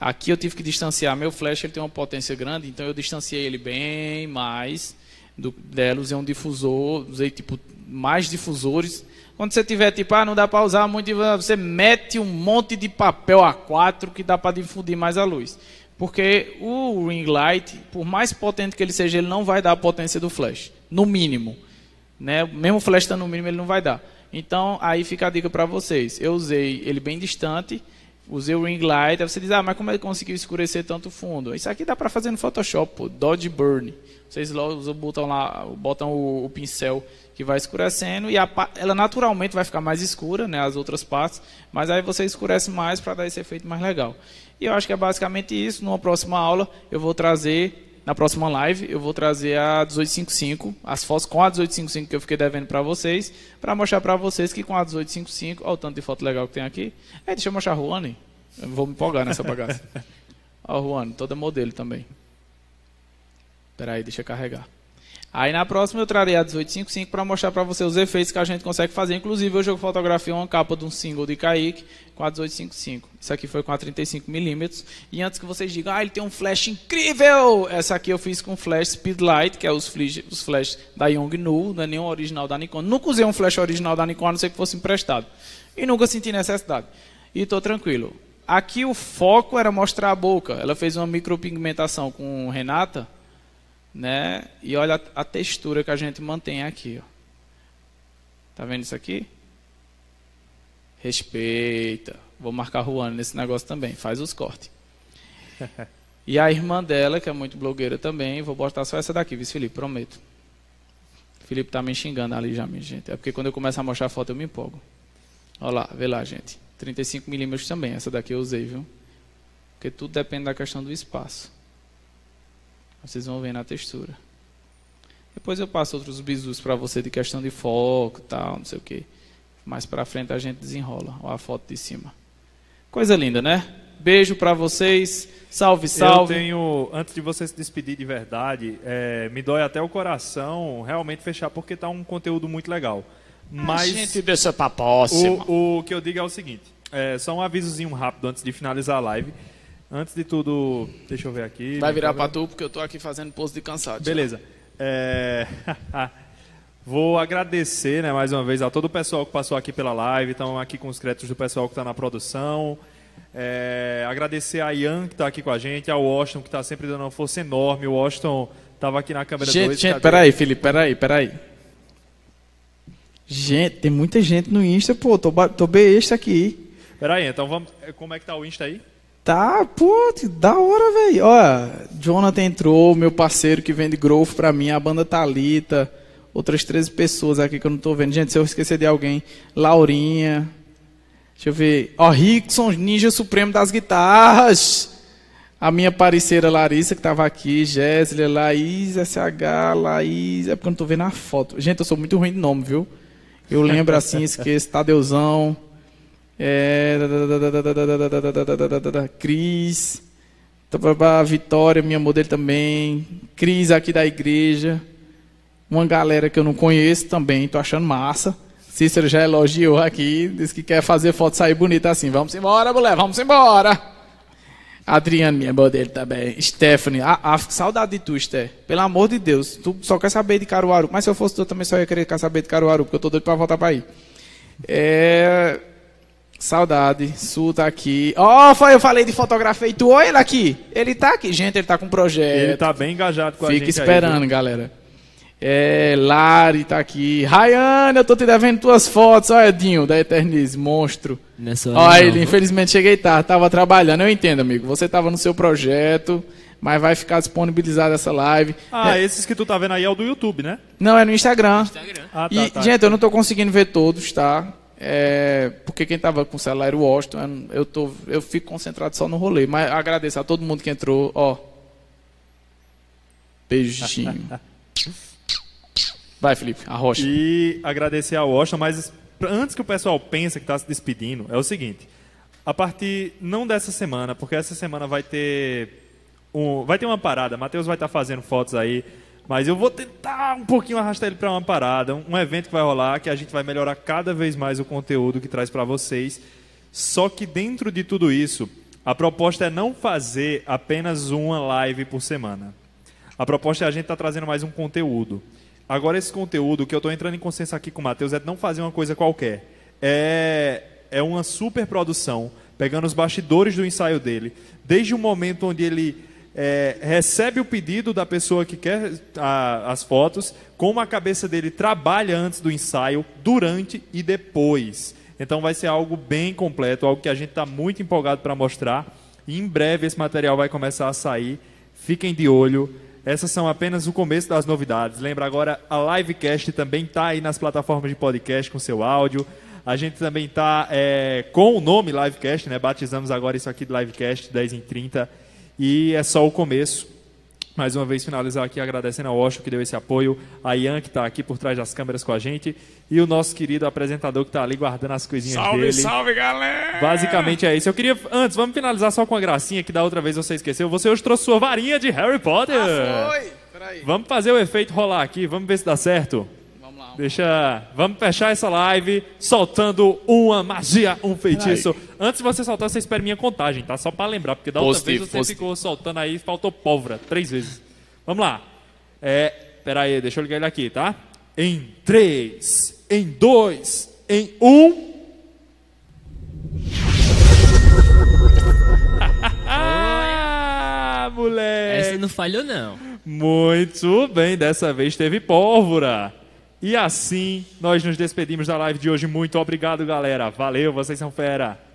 Aqui eu tive que distanciar. Meu flash ele tem uma potência grande, então eu distanciei ele bem mais do dela. Usei um difusor, usei tipo mais difusores. Quando você tiver tipo, ah, não dá para usar muito, você mete um monte de papel A4 que dá para difundir mais a luz. Porque o ring light, por mais potente que ele seja, ele não vai dar a potência do flash, no mínimo né? Mesmo o flash estando no mínimo, ele não vai dar. Então, aí fica a dica para vocês. Eu usei ele bem distante, usei o ring light. Aí você diz, ah, mas como ele conseguiu escurecer tanto fundo? Isso aqui dá para fazer no Photoshop, pô, Dodge Burn. Vocês botam lá, botam o, o pincel que vai escurecendo e a ela naturalmente vai ficar mais escura, né, as outras partes, mas aí você escurece mais para dar esse efeito mais legal. E eu acho que é basicamente isso. Numa próxima aula eu vou trazer na próxima live eu vou trazer a 1855, as fotos com a 1855 que eu fiquei devendo para vocês, para mostrar para vocês que com a 1855, olha o tanto de foto legal que tem aqui. É, deixa eu mostrar a Ruane. Eu vou me empolgar nessa bagaça. Ó, Ruane, toda modelo também. Espera aí, deixa eu carregar. Aí na próxima eu trarei a 1855 para mostrar para você os efeitos que a gente consegue fazer. Inclusive hoje eu fotografei uma capa de um single de Kaique com a 1855. Isso aqui foi com a 35mm. E antes que vocês digam, ah, ele tem um flash incrível! Essa aqui eu fiz com flash Speedlight, que é os flash, os flash da Yongnuo, não é nenhum original da Nikon. Nunca usei um flash original da Nikon, a não ser que fosse emprestado. E nunca senti necessidade. E estou tranquilo. Aqui o foco era mostrar a boca. Ela fez uma micropigmentação com Renata né? E olha a, textura que a gente mantém aqui, ó. Tá vendo isso aqui? Respeita. Vou marcar Juana nesse negócio também. Faz os cortes. E a irmã dela, que é muito blogueira também, vou botar só essa daqui, viu, Felipe? Prometo. Felipe tá me xingando ali já, minha gente. É porque quando eu começo a mostrar a foto eu me empolgo. Olha lá, vê lá, gente. 35mm também, essa daqui eu usei, viu? Porque tudo depende da questão do espaço. Vocês vão ver na textura. Depois eu passo outros bisus para você de questão de foco, tal, não sei o que. Mais para frente a gente desenrola. Olha a foto de cima. Coisa linda, né? Beijo para vocês. Salve, salve. Eu tenho, antes de você se despedir de verdade, é, me dói até o coração realmente fechar, porque tá um conteúdo muito legal. Mas A gente deixa pra próxima. o, o que eu digo é o seguinte: é, só um avisozinho rápido antes de finalizar a live. Antes de tudo, deixa eu ver aqui. Vai virar pra pra tu porque eu tô aqui fazendo pose de cansado. Beleza. É, Vou agradecer né, mais uma vez a todo o pessoal que passou aqui pela live. Estamos aqui com os créditos do pessoal que está na produção. É, agradecer a Ian que está aqui com a gente, ao Washington que está sempre dando uma força enorme. O Washington estava aqui na câmera Gente, 2. gente, cadê? peraí, Felipe, peraí, peraí. Gente, tem muita gente no Insta, pô, tô, tô besta aqui. Peraí, então vamos. Como é que tá o Insta aí? Tá, pô, que da hora, velho. Olha, Jonathan entrou, meu parceiro que vende growth pra mim, a banda Talita, outras 13 pessoas aqui que eu não tô vendo. Gente, se eu esquecer de alguém, Laurinha. Deixa eu ver. Ó, Rickson, Ninja Supremo das Guitarras. A minha parceira Larissa, que tava aqui, Jéssica, Laís, SH, Laís. É porque eu não tô vendo a foto. Gente, eu sou muito ruim de nome, viu? Eu lembro assim, esqueço. Tadeuzão. É, Cris, a Vitória, minha modelo também, Cris aqui da igreja, uma galera que eu não conheço também, tô achando massa. Cícero já elogiou aqui, disse que quer fazer foto sair bonita assim. Vamos embora, mulher, vamos embora. Adriano, minha modelo também. Stephanie, ah, ah, saudade de tu, Sté. Pelo amor de Deus, tu só quer saber de Caruaru. Mas se eu fosse tu, eu também só ia querer saber de Caruaru, porque eu tô doido pra voltar pra aí. É... Saudade, Su tá aqui. Ó, foi, eu falei de fotografia e tu, olha ele aqui. Ele tá aqui. Gente, ele tá com um projeto. Ele tá bem engajado com a Fica gente. aí, esperando, viu? galera. É, Lari tá aqui. Rayane, eu tô te devendo tuas fotos. Olha, Edinho, da Eternize, monstro. Nessa hora Olha não. ele, infelizmente cheguei tarde, tava trabalhando. Eu entendo, amigo. Você tava no seu projeto, mas vai ficar disponibilizada essa live. Ah, É, esses que tu tá vendo aí é o do YouTube, né? não, é no Instagram. Ah, tá, E, tá. gente, eu não tô conseguindo ver todos, tá? É, porque quem tava com o celular era o Washington. Eu, tô, eu fico concentrado só no rolê. Mas agradeço a todo mundo que entrou. Ó. Beijinho. Vai, Felipe, a rocha. E agradecer ao Washington, mas antes que o pessoal pense que está se despedindo, é o seguinte. A partir, não dessa semana, porque essa semana vai ter um, vai ter uma parada. Matheus vai estar fazendo fotos aí, mas eu vou tentar um pouquinho arrastar ele para uma parada, um, evento que vai rolar, que a gente vai melhorar cada vez mais o conteúdo que traz para vocês. Só que dentro de tudo isso, a proposta é não fazer apenas uma live por semana. A proposta é a gente estar trazendo mais um conteúdo. Agora, esse conteúdo, que eu estou entrando em consenso aqui com o Matheus, é não fazer uma coisa qualquer. É, é uma super produção, pegando os bastidores do ensaio dele, desde o momento onde ele é, recebe o pedido da pessoa que quer a- as fotos, como a cabeça dele trabalha antes do ensaio, durante e depois. Então vai ser algo bem completo, algo que a gente está muito empolgado para mostrar. E em breve esse material vai começar a sair. Fiquem de olho. Essas são apenas o começo das novidades. Lembra agora, a livecast também está aí nas plataformas de podcast com seu áudio. A gente também está com o nome Livecast, né? Batizamos agora isso aqui de Livecast 10 em 30. E é só o começo. Mais uma vez, finalizar aqui agradecendo ao Osho que deu esse apoio, a Ian que está aqui por trás das câmeras com a gente e o nosso querido apresentador que está ali guardando as coisinhas dele. salve, galera! Basicamente é isso. Eu queria, antes, vamos finalizar só com uma gracinha que da outra vez você esqueceu. Você hoje trouxe sua varinha de Harry Potter. Oi! Peraí. Vamos fazer o efeito rolar aqui, vamos ver se dá certo. Deixa. Vamos fechar essa live soltando uma magia, um feitiço. Antes de você soltar, você espera minha contagem, tá? Só pra lembrar, porque da outra Positivo, vez você positivo. ficou soltando aí, faltou pólvora três vezes. Vamos lá. É. Pera aí, deixa eu ligar ele aqui, tá? Em três, em dois, em um. Ah, moleque! Essa não falhou, não. Muito bem, dessa vez teve pólvora. E assim nós nos despedimos da live de hoje. Muito obrigado, galera. Valeu, vocês são fera.